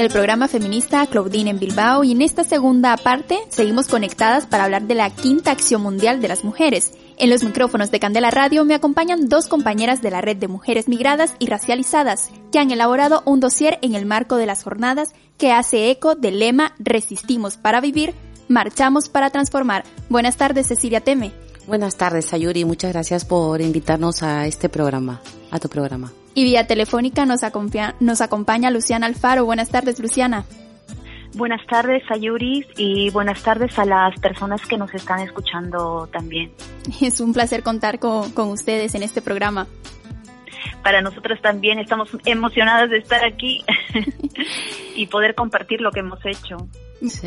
el programa feminista Claudine en Bilbao y en esta segunda parte seguimos conectadas para hablar de la quinta acción mundial de las mujeres. En los micrófonos de Candela Radio me acompañan dos compañeras de la red de mujeres migradas y racializadas que han elaborado un dossier en el marco de las jornadas que hace eco del lema Resistimos para vivir, marchamos para transformar. Buenas tardes Cecilia Teme. Buenas tardes Ayuri, muchas gracias por invitarnos a este programa, a tu programa. Y vía telefónica nos, acompaña, nos acompaña Luciana Alfaro. Buenas tardes, Luciana. Buenas tardes, Ayuris, y buenas tardes a las personas que nos están escuchando también. Es un placer contar con, con ustedes en este programa. Para nosotros también estamos emocionadas de estar aquí y poder compartir lo que hemos hecho.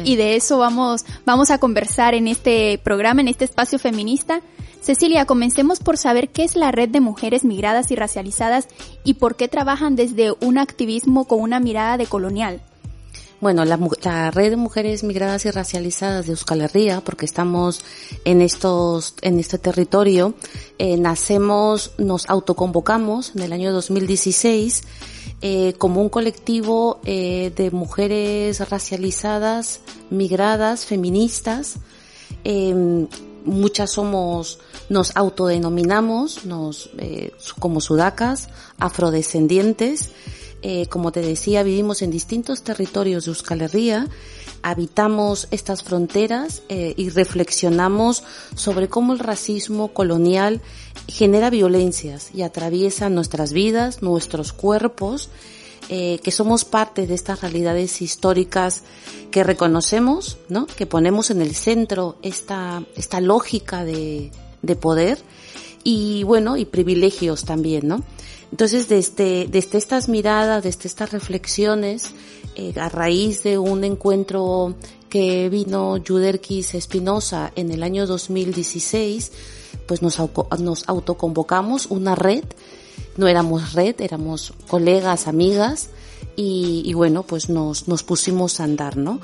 Y de eso vamos, vamos a conversar en este programa, en este espacio feminista. Cecilia, comencemos por saber qué es la red de mujeres migradas y racializadas y por qué trabajan desde un activismo con una mirada de colonial. Bueno, la, red de mujeres migradas y racializadas de Euskal Herria, porque estamos en estos, en este territorio, eh, nacemos, nos autoconvocamos en el año 2016 eh, como un colectivo eh, de mujeres racializadas, migradas, feministas, eh, muchas somos, nos autodenominamos, nos, eh, como sudacas, afrodescendientes. Eh, como te decía, vivimos en distintos territorios de Euskal Herria, habitamos estas fronteras eh, y reflexionamos sobre cómo el racismo colonial genera violencias y atraviesa nuestras vidas, nuestros cuerpos eh, que somos parte de estas realidades históricas que reconocemos, ¿no? Que ponemos en el centro esta, esta lógica de, de poder y bueno, y privilegios también, ¿no? Entonces, desde, desde estas miradas, desde estas reflexiones, eh, a raíz de un encuentro que vino Juderquis Espinosa en el año 2016, pues nos, nos autoconvocamos una red no éramos red, éramos colegas, amigas y, bueno, pues nos, nos pusimos a andar, ¿no?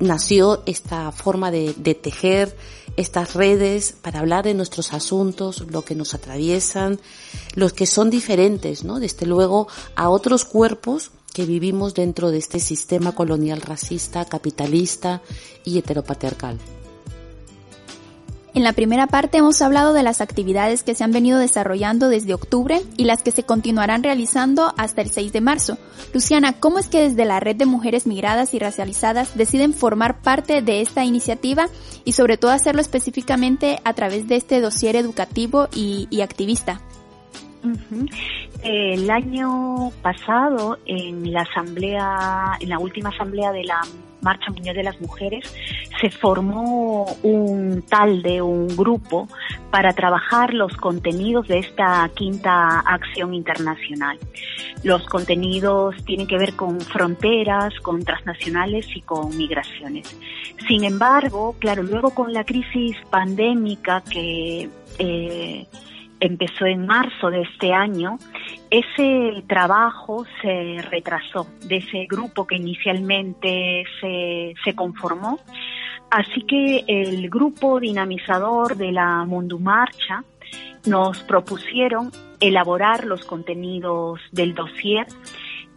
Nació esta forma de, de tejer estas redes para hablar de nuestros asuntos, lo que nos atraviesan, los que son diferentes, ¿no? Desde luego a otros cuerpos que vivimos dentro de este sistema colonial racista, capitalista y heteropatriarcal. En la primera parte hemos hablado de las actividades que se han venido desarrollando desde octubre y las que se continuarán realizando hasta el 6 de marzo. Luciana, ¿cómo es que desde la red de mujeres migradas y racializadas deciden formar parte de esta iniciativa y sobre todo hacerlo específicamente a través de este dossier educativo y, activista? El año pasado, en la asamblea, en la última asamblea de la Marcha Mundial de las Mujeres, se formó un tal de un grupo para trabajar los contenidos de esta quinta acción internacional. Los contenidos tienen que ver con fronteras, con transnacionales y con migraciones. Sin embargo, claro, luego con la crisis pandémica que eh, empezó en marzo de este año, ese trabajo se retrasó de ese grupo que inicialmente se, se conformó. Así que el grupo dinamizador de la Mundumarcha nos propusieron elaborar los contenidos del dossier,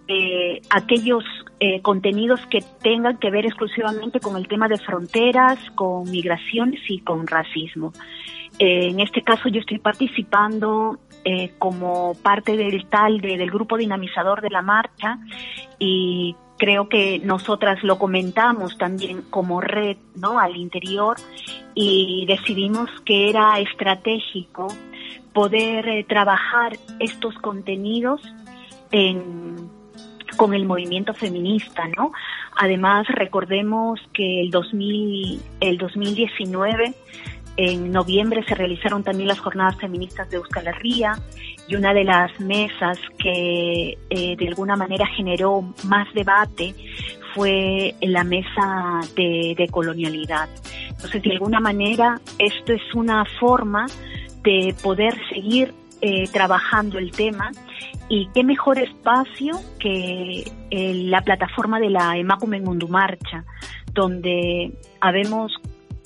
eh, aquellos eh, contenidos que tengan que ver exclusivamente con el tema de fronteras, con migraciones y con racismo. Eh, en este caso yo estoy participando eh, como parte del tal del grupo dinamizador de la marcha y creo que nosotras lo comentamos también como red no al interior y decidimos que era estratégico poder eh, trabajar estos contenidos con el movimiento feminista, ¿no? Además, recordemos que el 2000, el 2019 en noviembre se realizaron también las jornadas feministas de Euskal Herria y una de las mesas que eh, de alguna manera generó más debate fue la mesa de, colonialidad. Entonces, de alguna manera, esto es una forma de poder seguir eh, trabajando el tema y qué mejor espacio que eh, la plataforma de la Emakume Mundu Marcha, donde habemos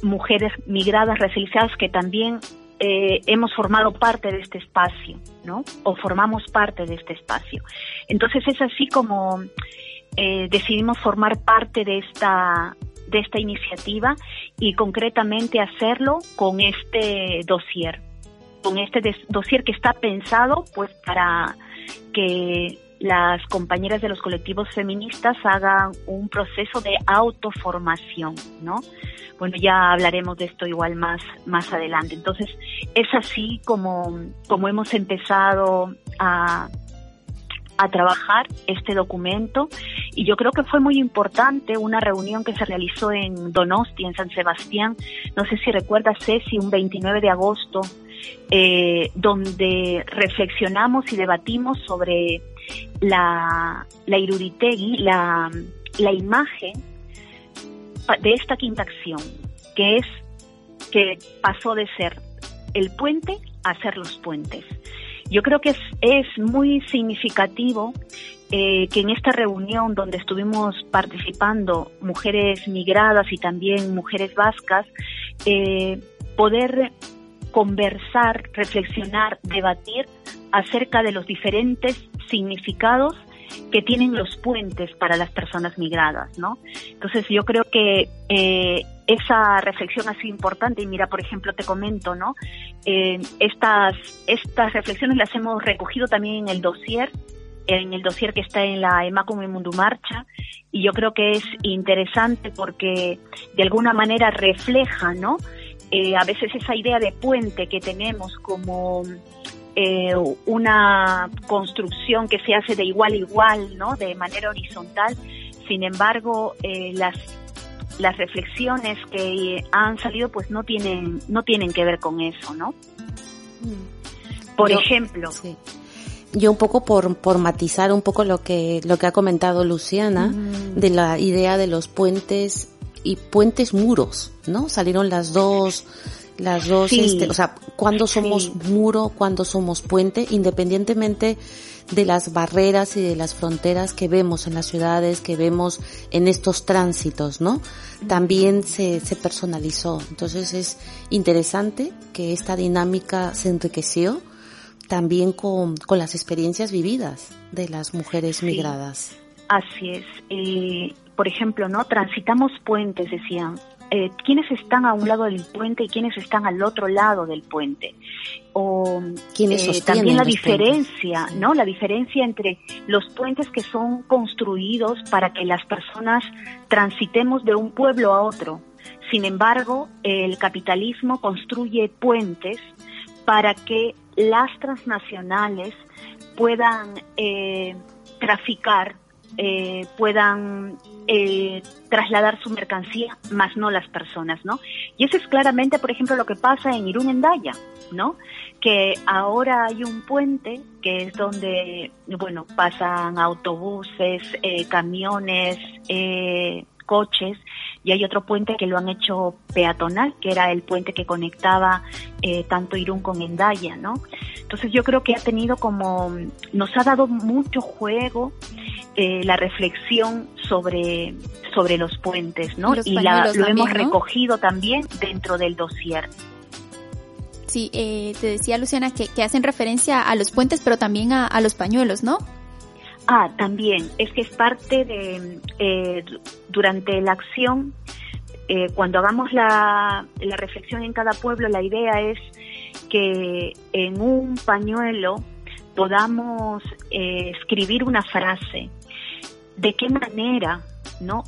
mujeres migradas, racializadas que también eh, hemos formado parte de este espacio, ¿no? O formamos parte de este espacio. Entonces es así como eh, decidimos formar parte de esta de esta iniciativa y concretamente hacerlo con este dossier, con este dossier que está pensado pues para que las compañeras de los colectivos feministas hagan un proceso de autoformación, ¿no? Bueno, ya hablaremos de esto igual más, más adelante. Entonces, es así como, como hemos empezado a, a trabajar este documento y yo creo que fue muy importante una reunión que se realizó en Donosti, en San Sebastián, no sé si recuerdas Ceci, un 29 de agosto, eh, donde reflexionamos y debatimos sobre la, la Iruritegui, la, la imagen de esta quinta acción, que es que pasó de ser el puente a ser los puentes. Yo creo que es, es muy significativo eh, que en esta reunión donde estuvimos participando mujeres migradas y también mujeres vascas, eh, poder conversar, reflexionar, debatir acerca de los diferentes significados que tienen los puentes para las personas migradas, ¿no? Entonces yo creo que eh, esa reflexión ha sido importante y mira, por ejemplo, te comento, ¿no? Eh, estas, estas reflexiones las hemos recogido también en el dossier, en el dossier que está en la Emacum Mundu Marcha y yo creo que es interesante porque de alguna manera refleja, ¿no? Eh, a veces esa idea de puente que tenemos como eh, una construcción que se hace de igual a igual, ¿no? De manera horizontal. Sin embargo, eh, las las reflexiones que han salido pues no tienen no tienen que ver con eso, ¿no? Por ejemplo, yo un poco por, por matizar un poco lo que lo que ha comentado Luciana de la idea de los puentes y puentes muros, ¿no? Salieron las dos las dos, este, o sea, cuando somos muro, cuando somos puente, independientemente de las barreras y de las fronteras que vemos en las ciudades, que vemos en estos tránsitos, ¿no? También se, se personalizó. Entonces es interesante que esta dinámica se enriqueció también con, con las experiencias vividas de las mujeres migradas. Así es. Eh, por ejemplo, ¿no? Transitamos puentes, decían eh, quiénes están a un lado del puente y quiénes están al otro lado del puente. O eh, también la diferencia, ¿no? La diferencia entre los puentes que son construidos para que las personas transitemos de un pueblo a otro. Sin embargo, el capitalismo construye puentes para que las transnacionales puedan eh, traficar eh, puedan eh, trasladar su mercancía, más no las personas, ¿no? Y eso es claramente, por ejemplo, lo que pasa en Irún Endaya, ¿no? Que ahora hay un puente que es donde, bueno, pasan autobuses, eh, camiones, eh, coches, y hay otro puente que lo han hecho peatonal, que era el puente que conectaba eh, tanto Irún con Endaya, ¿no? Entonces yo creo que ha tenido como, nos ha dado mucho juego eh, la reflexión sobre, sobre los puentes, ¿no? y lo hemos recogido también dentro del dossier. Sí, eh, te decía Luciana que, que, hacen referencia a los puentes, pero también a, a los pañuelos, ¿no? Ah, también, es que es parte de, eh, durante la acción, eh, cuando hagamos la, la, reflexión en cada pueblo, la idea es que en un pañuelo podamos eh, escribir una frase. ¿De qué manera no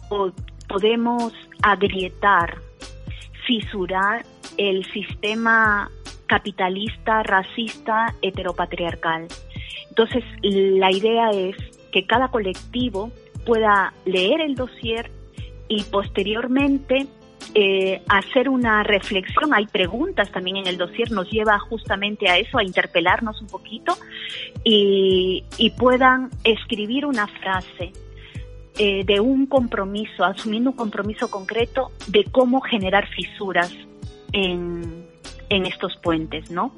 podemos agrietar, fisurar el sistema capitalista, racista, heteropatriarcal? Entonces, la idea es que cada colectivo pueda leer el dossier y posteriormente eh, hacer una reflexión, hay preguntas también en el dossier, nos lleva justamente a eso, a interpelarnos un poquito y, puedan escribir una frase eh, de un compromiso, asumiendo un compromiso concreto de cómo generar fisuras en, en estos puentes, ¿no?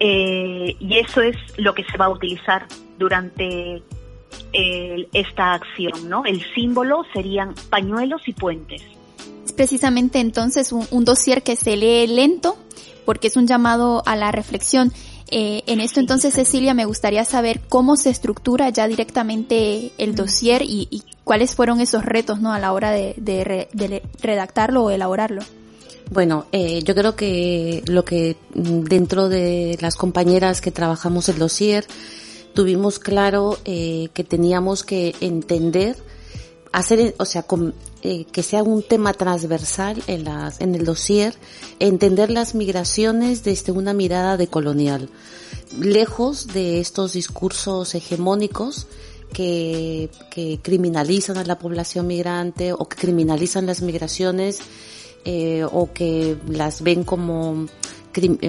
Eh, y eso es lo que se va a utilizar durante esta acción, ¿no? El símbolo serían pañuelos y puentes precisamente entonces un, dossier que se lee lento porque es un llamado a la reflexión. Eh, en esto entonces, Cecilia, me gustaría saber cómo se estructura ya directamente el dossier y, cuáles fueron esos retos ¿no? a la hora de, redactarlo o elaborarlo. Bueno, eh, yo creo que lo que mm, dentro de las compañeras que trabajamos el dossier tuvimos claro eh, que teníamos que entender hacer, o sea, eh, que sea un tema transversal en, las, en el dossier, entender las migraciones desde una mirada decolonial, lejos de estos discursos hegemónicos que, que criminalizan a la población migrante o que criminalizan las migraciones eh, o que las ven como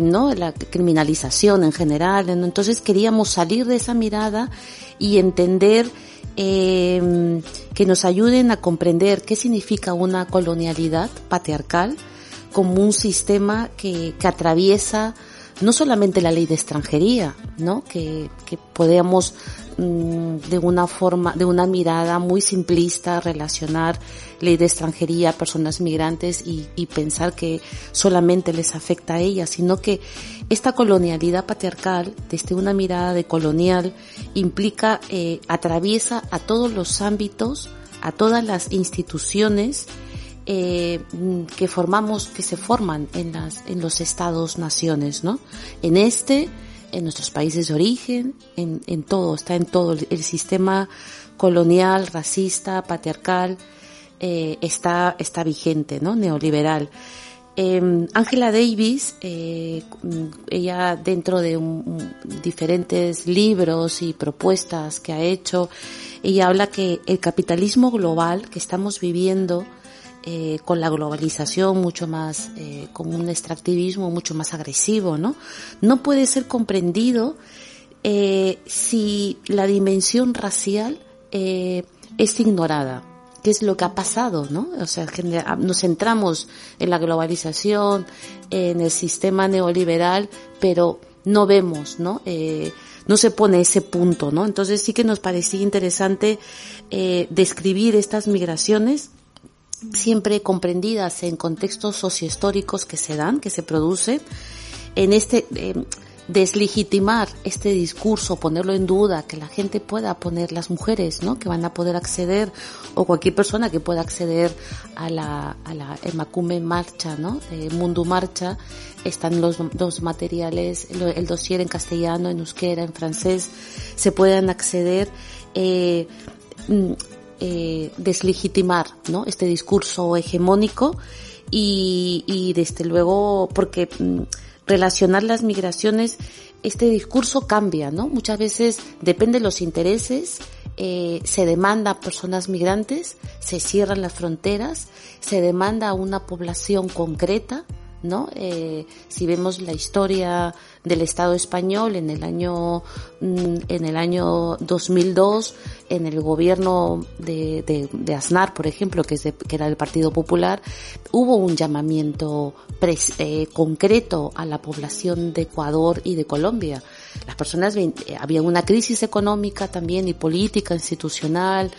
¿no? la criminalización en general. Entonces queríamos salir de esa mirada y entender eh, que nos ayuden a comprender qué significa una colonialidad patriarcal como un sistema que, que atraviesa no solamente la ley de extranjería, ¿no? Que, que podemos mm, de una forma, de una mirada muy simplista relacionar ley de extranjería a personas migrantes y, pensar que solamente les afecta a ellas, sino que esta colonialidad patriarcal, desde una mirada de colonial, implica, eh, atraviesa a todos los ámbitos, a todas las instituciones, eh, que formamos, que se forman en las, en los estados naciones, ¿no? En este, en nuestros países de origen, en, en todo, está en todo el sistema colonial, racista, patriarcal, eh, está, está vigente, ¿no? Neoliberal. Em, Angela Davis, eh, ella dentro de diferentes libros y propuestas que ha hecho, ella habla que el capitalismo global que estamos viviendo eh, con la globalización mucho más, eh, con un extractivismo mucho más agresivo, ¿no? No puede ser comprendido eh, si la dimensión racial eh, es ignorada. ¿Qué es lo que ha pasado, no? O sea, nos centramos en la globalización, en el sistema neoliberal, pero no vemos, ¿no? Eh, no se pone ese punto, ¿no? Entonces sí que nos parecía interesante eh, describir estas migraciones siempre comprendidas en contextos sociohistóricos que se dan, que se producen, en este eh, deslegitimar este discurso, ponerlo en duda, que la gente pueda poner las mujeres, ¿no? Que van a poder acceder o cualquier persona que pueda acceder a la a la Emacume Marcha, ¿no? Eh, Mundo Marcha, están los dos materiales, el dossier en castellano, en euskera, en francés, se puedan acceder eh, mm, eh, deslegitimar ¿no? este discurso hegemónico y, y desde luego porque mm, relacionar las migraciones este discurso cambia, ¿no? Muchas veces depende de los intereses, eh, se demanda a personas migrantes, se cierran las fronteras, se demanda a una población concreta, ¿no? Eh, si vemos la historia del Estado español en el año mm, en el año 2002 en el gobierno de, de, Aznar por ejemplo que, era el Partido Popular hubo un llamamiento eh, concreto a la población de Ecuador y de Colombia las personas eh, había una crisis económica también y política institucional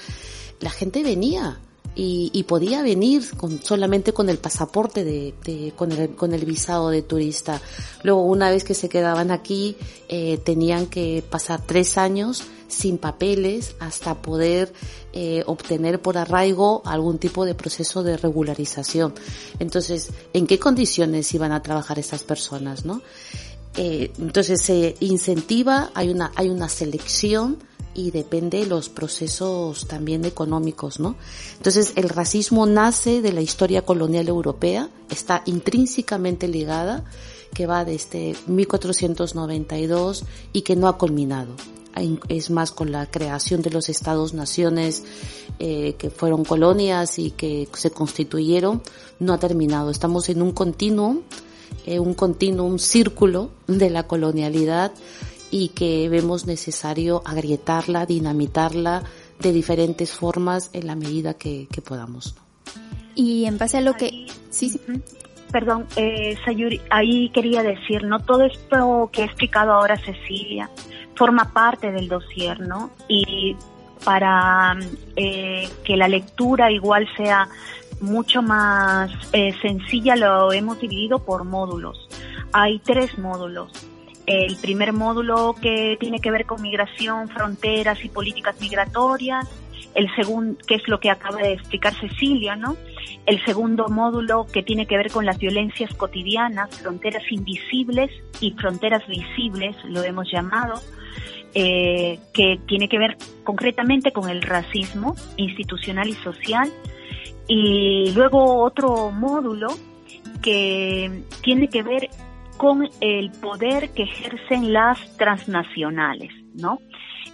la gente venía y, y, podía venir con, solamente con el pasaporte de, de, con, el, con el visado de turista. Luego, una vez que se quedaban aquí, eh, tenían que pasar tres años sin papeles hasta poder eh, obtener por arraigo algún tipo de proceso de regularización. Entonces, ¿en qué condiciones iban a trabajar estas personas, no? Eh, entonces se incentiva, hay una, hay una selección y depende de los procesos también económicos, ¿no? Entonces, el racismo nace de la historia colonial europea, está intrínsecamente ligada, que va desde 1492 y que no ha culminado. es más con la creación de los estados-naciones eh, que fueron colonias y que se constituyeron, no ha terminado. Estamos en un continuo, eh, un continuo, un círculo de la colonialidad y que vemos necesario agrietarla, dinamitarla de diferentes formas en la medida que, podamos. Y en base a lo que... Sí, sí. Perdón, eh, Sayuri, ahí quería decir, ¿no? Todo esto que ha explicado ahora Cecilia forma parte del dossier, ¿no? Y para eh, que la lectura igual sea mucho más eh, sencilla, lo hemos dividido por módulos. Hay tres módulos. El primer módulo que tiene que ver con migración, fronteras y políticas migratorias. El segundo, que es lo que acaba de explicar Cecilia, ¿no? El segundo módulo que tiene que ver con las violencias cotidianas, fronteras invisibles y fronteras visibles, lo hemos llamado. Eh, que tiene que ver concretamente con el racismo institucional y social. Y luego otro módulo que tiene que ver con el poder que ejercen las transnacionales, ¿no?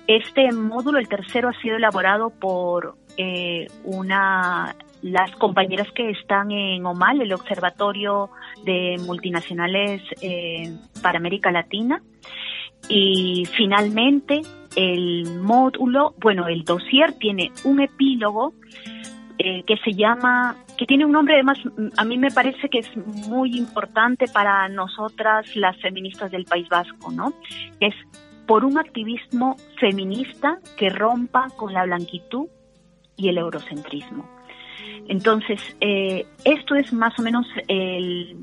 Este módulo, el tercero, ha sido elaborado por eh, una las compañeras que están en OMAL, el Observatorio de Multinacionales eh, para América Latina. Y finalmente, el módulo, bueno, el dossier tiene un epílogo eh, que se llama, que tiene un nombre además, a mí me parece que es muy importante para nosotras las feministas del País Vasco, ¿no? Es por un activismo feminista que rompa con la blanquitud y el eurocentrismo. Entonces, eh, esto es más o menos el,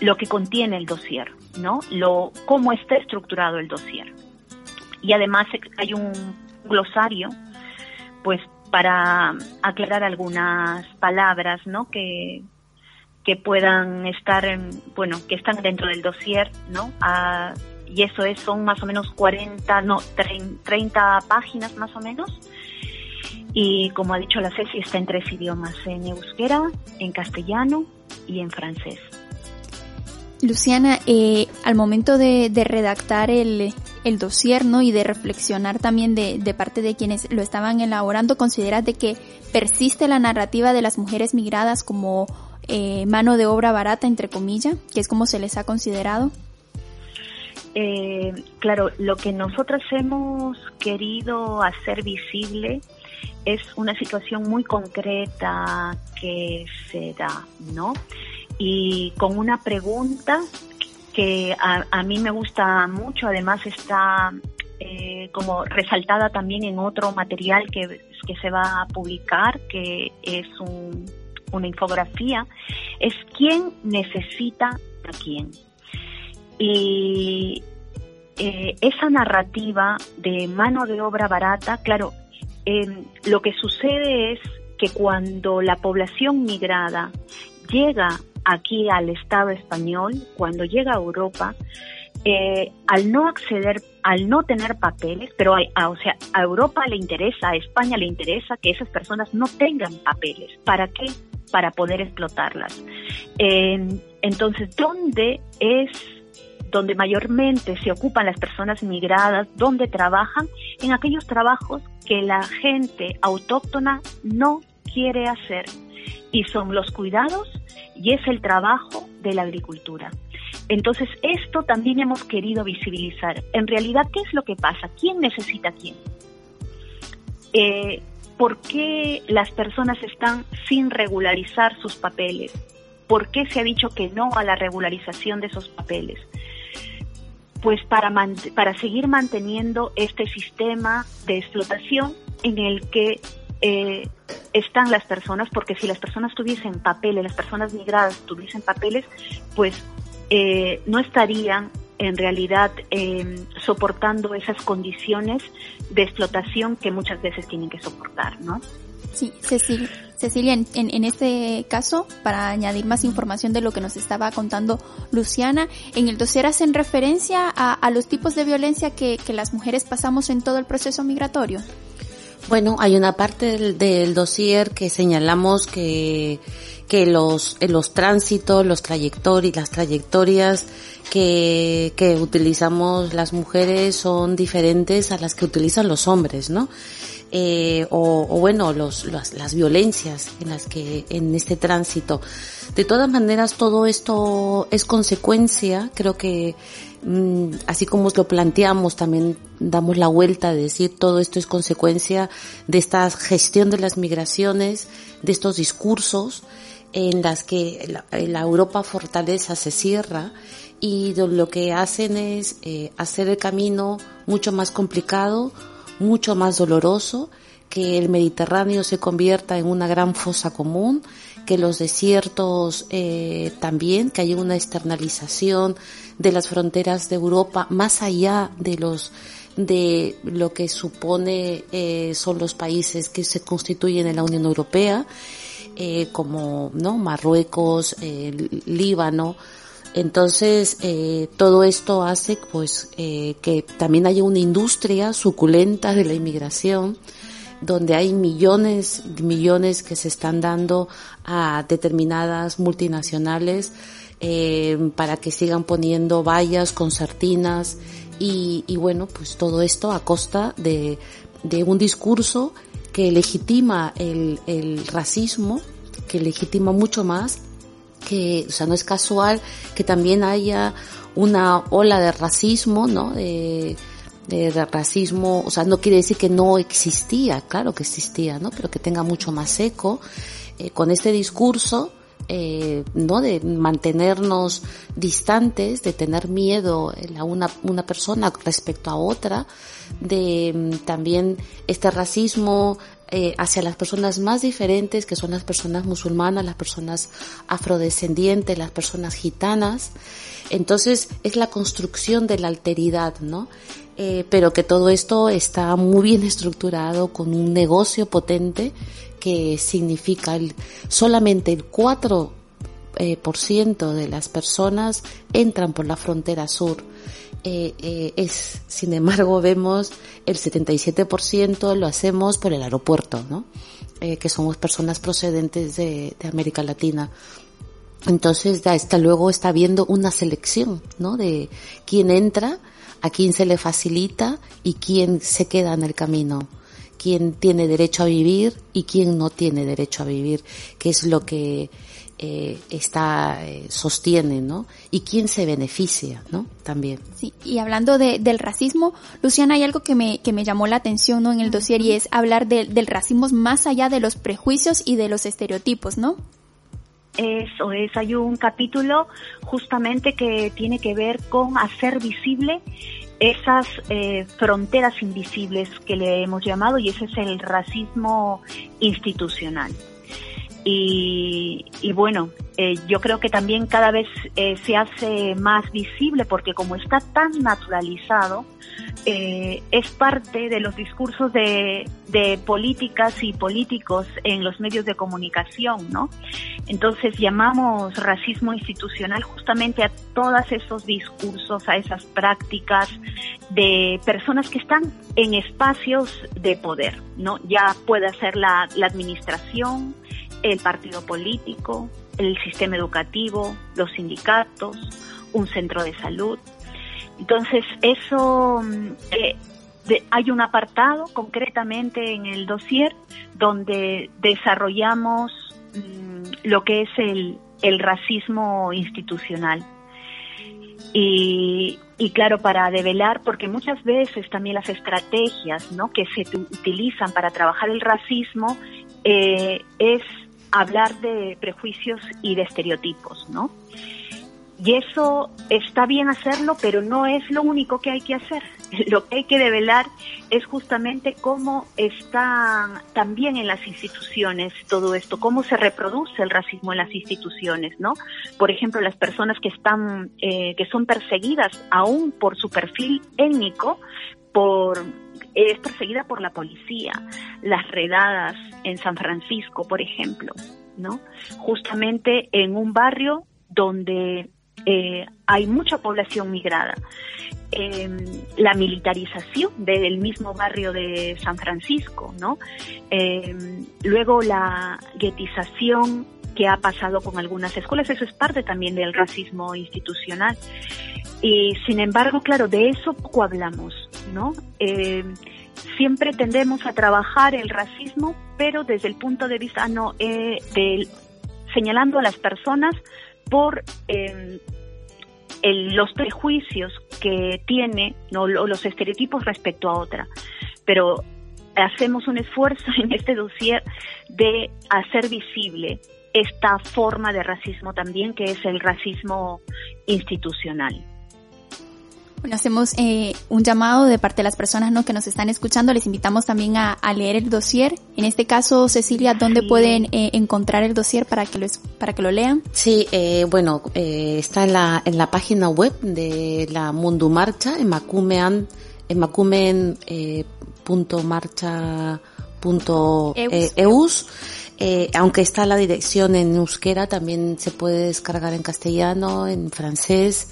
lo que contiene el dossier, ¿no? Lo, cómo está estructurado el dossier. Y además hay un glosario, pues para aclarar algunas palabras, ¿no? Que, que puedan estar, en, bueno, que están dentro del dossier, ¿no? Ah, y eso es, son más o menos 40, no, 30 páginas más o menos. Y como ha dicho la Ceci, está en tres idiomas, en euskera, en castellano y en francés. Luciana, eh, al momento de, de redactar el, el dossier, ¿no? Y de reflexionar también de, de, parte de quienes lo estaban elaborando, ¿consideras de que persiste la narrativa de las mujeres migradas como eh, mano de obra barata, entre comillas, que es como se les ha considerado? Eh, claro, lo que nosotras hemos querido hacer visible es una situación muy concreta que se da, ¿no? Y con una pregunta que a, mí me gusta mucho, además está eh, como resaltada también en otro material que, que se va a publicar, que es una infografía, es quién necesita a quién. Y eh, esa narrativa de mano de obra barata, claro, em, lo que sucede es que cuando la población migrada llega aquí al Estado español, cuando llega a Europa, eh, al no acceder, al no tener papeles, pero a, o sea, a Europa le interesa, a España le interesa que esas personas no tengan papeles. ¿Para qué? Para poder explotarlas. entonces, ¿dónde es donde mayormente se ocupan las personas migradas, donde trabajan? En aquellos trabajos que la gente autóctona no quiere hacer y son los cuidados y es el trabajo de la agricultura. Entonces, esto también hemos querido visibilizar. En realidad, ¿qué es lo que pasa? ¿Quién necesita quién? Eh, ¿Por qué las personas están sin regularizar sus papeles? ¿Por qué se ha dicho que no a la regularización de esos papeles? Pues para, para seguir manteniendo este sistema de explotación en el que eh, están las personas, porque si las personas tuviesen papeles, las personas migradas tuviesen papeles, pues eh, no estarían en realidad em, soportando esas condiciones de explotación que muchas veces tienen que soportar, ¿no? Sí, Cecilia, en, en, este caso, para añadir más información de lo que nos estaba contando Luciana, en el dossier hacen referencia a, a los tipos de violencia que, que las mujeres pasamos en todo el proceso migratorio. Bueno, hay una parte del, del dossier que señalamos que, que los, los tránsitos, los trayectorias, las trayectorias que, que utilizamos las mujeres son diferentes a las que utilizan los hombres, ¿no? Eh, o, o, bueno, los, las, las, violencias en las que, en este tránsito. De todas maneras, todo esto es consecuencia, creo que Mm, así como lo planteamos, también damos la vuelta de decir todo esto es consecuencia de esta gestión de las migraciones, de estos discursos en las que la, Europa fortaleza se cierra y lo que hacen es eh, hacer el camino mucho más complicado, mucho más doloroso, que el Mediterráneo se convierta en una gran fosa común, que los desiertos eh, también, que haya una externalización de las fronteras de Europa más allá de los de lo que supone eh, son los países que se constituyen en la Unión Europea, eh, como no Marruecos, eh, Líbano. Entonces eh, todo esto hace pues eh, que también haya una industria suculenta de la inmigración donde hay millones, millones que se están dando a determinadas multinacionales eh, para que sigan poniendo vallas, concertinas y, y bueno, pues todo esto a costa de, de un discurso que legitima el, el racismo, que legitima mucho más, que, o sea, no es casual que también haya una ola de racismo, ¿no? De, de, racismo, o sea, no quiere decir que no existía, claro que existía, ¿no? Pero que tenga mucho más eco, eh, con este discurso, eh, no de mantenernos distantes, de tener miedo a una, una persona respecto a otra, de mm, también este racismo eh, hacia las personas más diferentes, que son las personas musulmanas, las personas afrodescendientes, las personas gitanas. Entonces es la construcción de la alteridad, ¿no? Eh, pero que todo esto está muy bien estructurado con un negocio potente que significa el, solamente el 4% eh, por ciento de las personas entran por la frontera sur. Eh, es, sin embargo, vemos el 77% lo hacemos por el aeropuerto, ¿no? Que somos personas procedentes de, de América Latina. Entonces, ya está, luego está habiendo una selección, ¿no? De quién entra, a quién se le facilita y quién se queda en el camino quién tiene derecho a vivir y quién no tiene derecho a vivir, que es lo que eh, está eh, sostiene, ¿no? Y quién se beneficia, ¿no? También. Sí, y hablando de, del racismo, Luciana, hay algo que me, que me llamó la atención, ¿no? En el dossier y es hablar de, del racismo más allá de los prejuicios y de los estereotipos, ¿no? Eso es, hay un capítulo justamente que tiene que ver con hacer visible esas eh, fronteras invisibles que le hemos llamado y ese es el racismo institucional. Y, bueno, eh, yo creo que también cada vez eh, se hace más visible porque como está tan naturalizado, eh, es parte de los discursos de, de, políticas y políticos en los medios de comunicación, ¿no? Entonces llamamos racismo institucional justamente a todos esos discursos, a esas prácticas de personas que están en espacios de poder, ¿no? Ya puede ser la administración, el partido político, el sistema educativo, los sindicatos, un centro de salud. Entonces, eso, mm, eh, hay un apartado concretamente en el dossier donde desarrollamos mm, lo que es el, racismo institucional. Y, y, claro, para develar, porque muchas veces también las estrategias ¿no? que se utilizan para trabajar el racismo eh, es hablar de prejuicios y de estereotipos, ¿no? Y eso está bien hacerlo, pero no es lo único que hay que hacer. Lo que hay que develar es justamente cómo está también en las instituciones todo esto, cómo se reproduce el racismo en las instituciones, ¿no? Por ejemplo, las personas que están, eh, que son perseguidas aún por su perfil étnico, por es perseguida por la policía, las redadas en San Francisco, por ejemplo, ¿no? Justamente en un barrio donde eh, hay mucha población migrada. em, la militarización del mismo barrio de San Francisco, ¿no? Em, luego la guetización que ha pasado con algunas escuelas, eso es parte también del racismo institucional. Y sin embargo, claro, de eso poco hablamos, ¿no? Em, siempre tendemos a trabajar el racismo, pero desde el punto de vista no eh, de, señalando a las personas por eh, los prejuicios que tiene ¿no? los estereotipos respecto a otra. Pero hacemos un esfuerzo en este dossier de hacer visible esta forma de racismo también, que es el racismo institucional. Bueno, hacemos eh, un llamado de parte de las personas ¿no? que nos están escuchando. Les invitamos también a, leer el dossier. En este caso, Cecilia, ¿dónde pueden eh, encontrar el dossier para que lo, para que lo lean? Sí, eh, bueno, eh, está en la, en la página web de la Mundo Marcha, en Macumen, en macumen, eh, punto marcha, punto, eus. eus. Eh, aunque está la dirección en euskera, también se puede descargar en castellano, en francés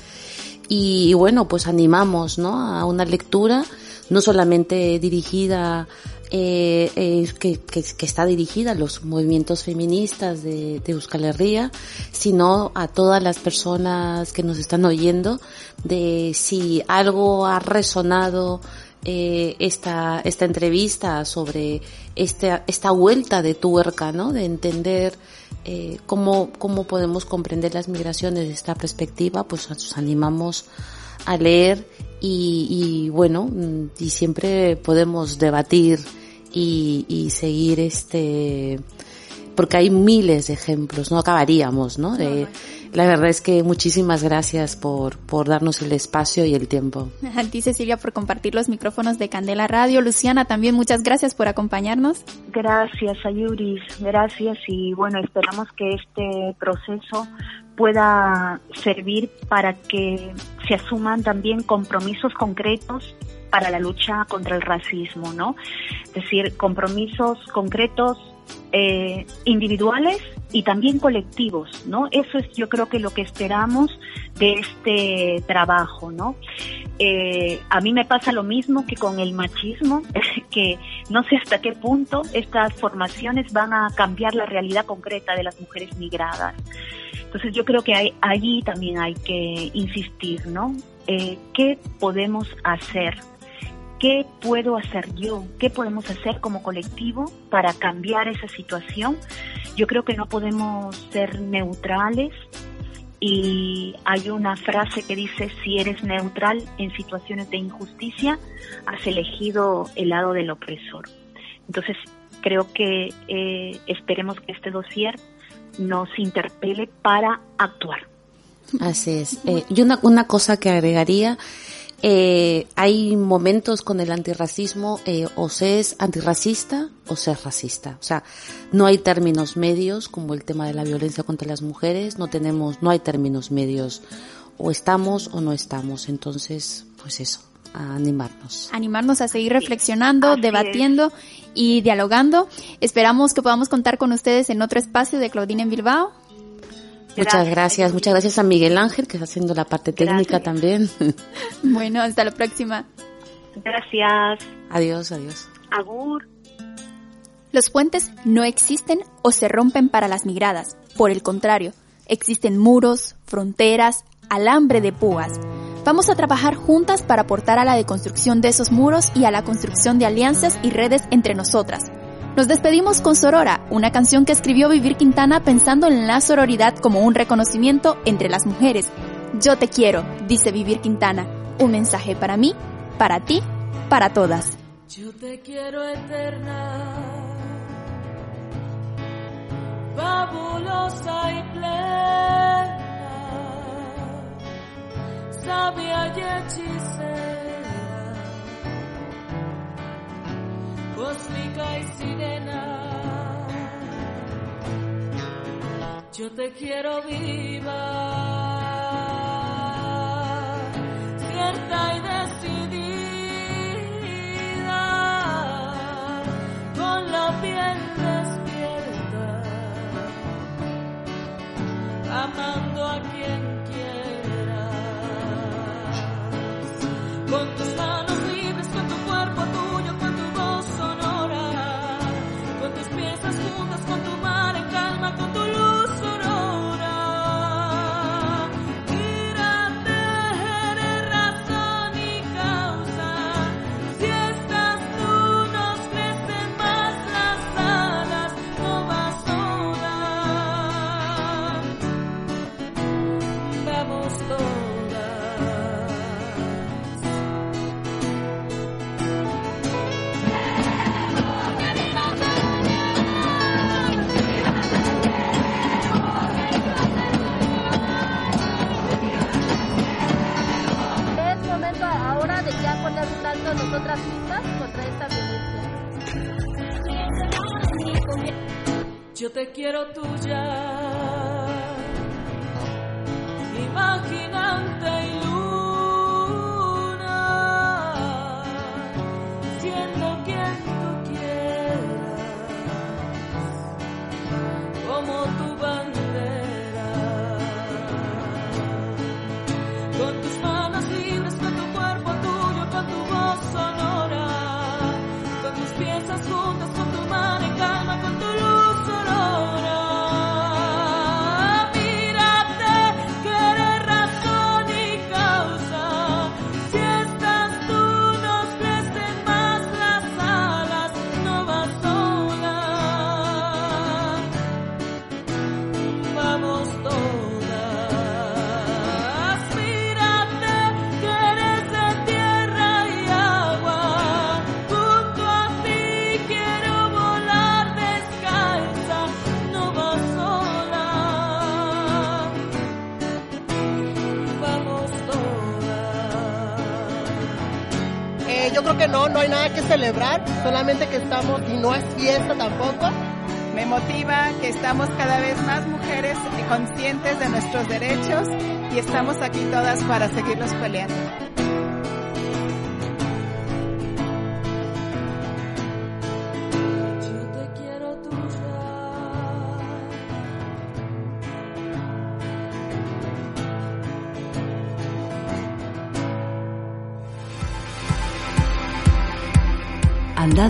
y, bueno, pues animamos ¿no? a una lectura no solamente dirigida eh, eh, que, que, que, está dirigida a los movimientos feministas de, de, Euskal Herria, sino a todas las personas que nos están oyendo, de si algo ha resonado eh, esta, esta entrevista sobre esta, esta vuelta de tuerca, ¿no? De entender eh, cómo, cómo podemos comprender las migraciones desde esta perspectiva, pues nos animamos a leer y, y bueno, y siempre podemos debatir y, y seguir este, porque hay miles de ejemplos, no acabaríamos, ¿no? De, la verdad es que muchísimas gracias por, por darnos el espacio y el tiempo. A ti, Cecilia, por compartir los micrófonos de Candela Radio. Luciana, también muchas gracias por acompañarnos. Gracias, Ayuris. Gracias y bueno, esperamos que este proceso pueda servir para que se asuman también compromisos concretos para la lucha contra el racismo, ¿no? Es decir, compromisos concretos eh, individuales y también colectivos, ¿no? Eso es yo creo que lo que esperamos de este trabajo, ¿no? Eh, a mí me pasa lo mismo que con el machismo, que no sé hasta qué punto estas formaciones van a cambiar la realidad concreta de las mujeres migradas. Entonces yo creo que hay, allí también hay que insistir, ¿no? Eh, ¿Qué podemos hacer ¿Qué puedo hacer yo? ¿Qué podemos hacer como colectivo para cambiar esa situación? Yo creo que no podemos ser neutrales y hay una frase que dice, si eres neutral en situaciones de injusticia, has elegido el lado del opresor. Entonces, creo que eh, esperemos que este dossier nos interpele para actuar. Así es. Eh, y una, una cosa que agregaría eh, hay momentos con el antirracismo, eh, o se es antirracista o se es racista. O sea, no hay términos medios como el tema de la violencia contra las mujeres, no tenemos, no hay términos medios. O estamos o no estamos. Entonces, pues eso, a animarnos. Animarnos a seguir reflexionando, debatiendo y dialogando. Esperamos que podamos contar con ustedes en otro espacio de Claudine en Bilbao. Muchas gracias, muchas gracias a Miguel Ángel que está haciendo la parte técnica gracias. también. Bueno, hasta la próxima. Gracias. Adiós, adiós. Agur. Los puentes no existen o se rompen para las migradas. Por el contrario, existen muros, fronteras, alambre de púas. Vamos a trabajar juntas para aportar a la deconstrucción de esos muros y a la construcción de alianzas y redes entre nosotras nos despedimos con Sorora, una canción que escribió Vivir Quintana pensando en la sororidad como un reconocimiento entre las mujeres. Yo te quiero, dice Vivir Quintana. Un mensaje para mí, para ti, para todas. Yo te quiero eterna, fabulosa y plena, sabia y hechicera cósmica y sirena. Yo te quiero viva, cierta y decidida, con la piel despierta, amando a quien quieras. contra Totolo que celebrar, solamente que estamos, y no es fiesta tampoco. Me motiva que estamos cada vez más mujeres conscientes de nuestros derechos y estamos aquí todas para seguirlos peleando.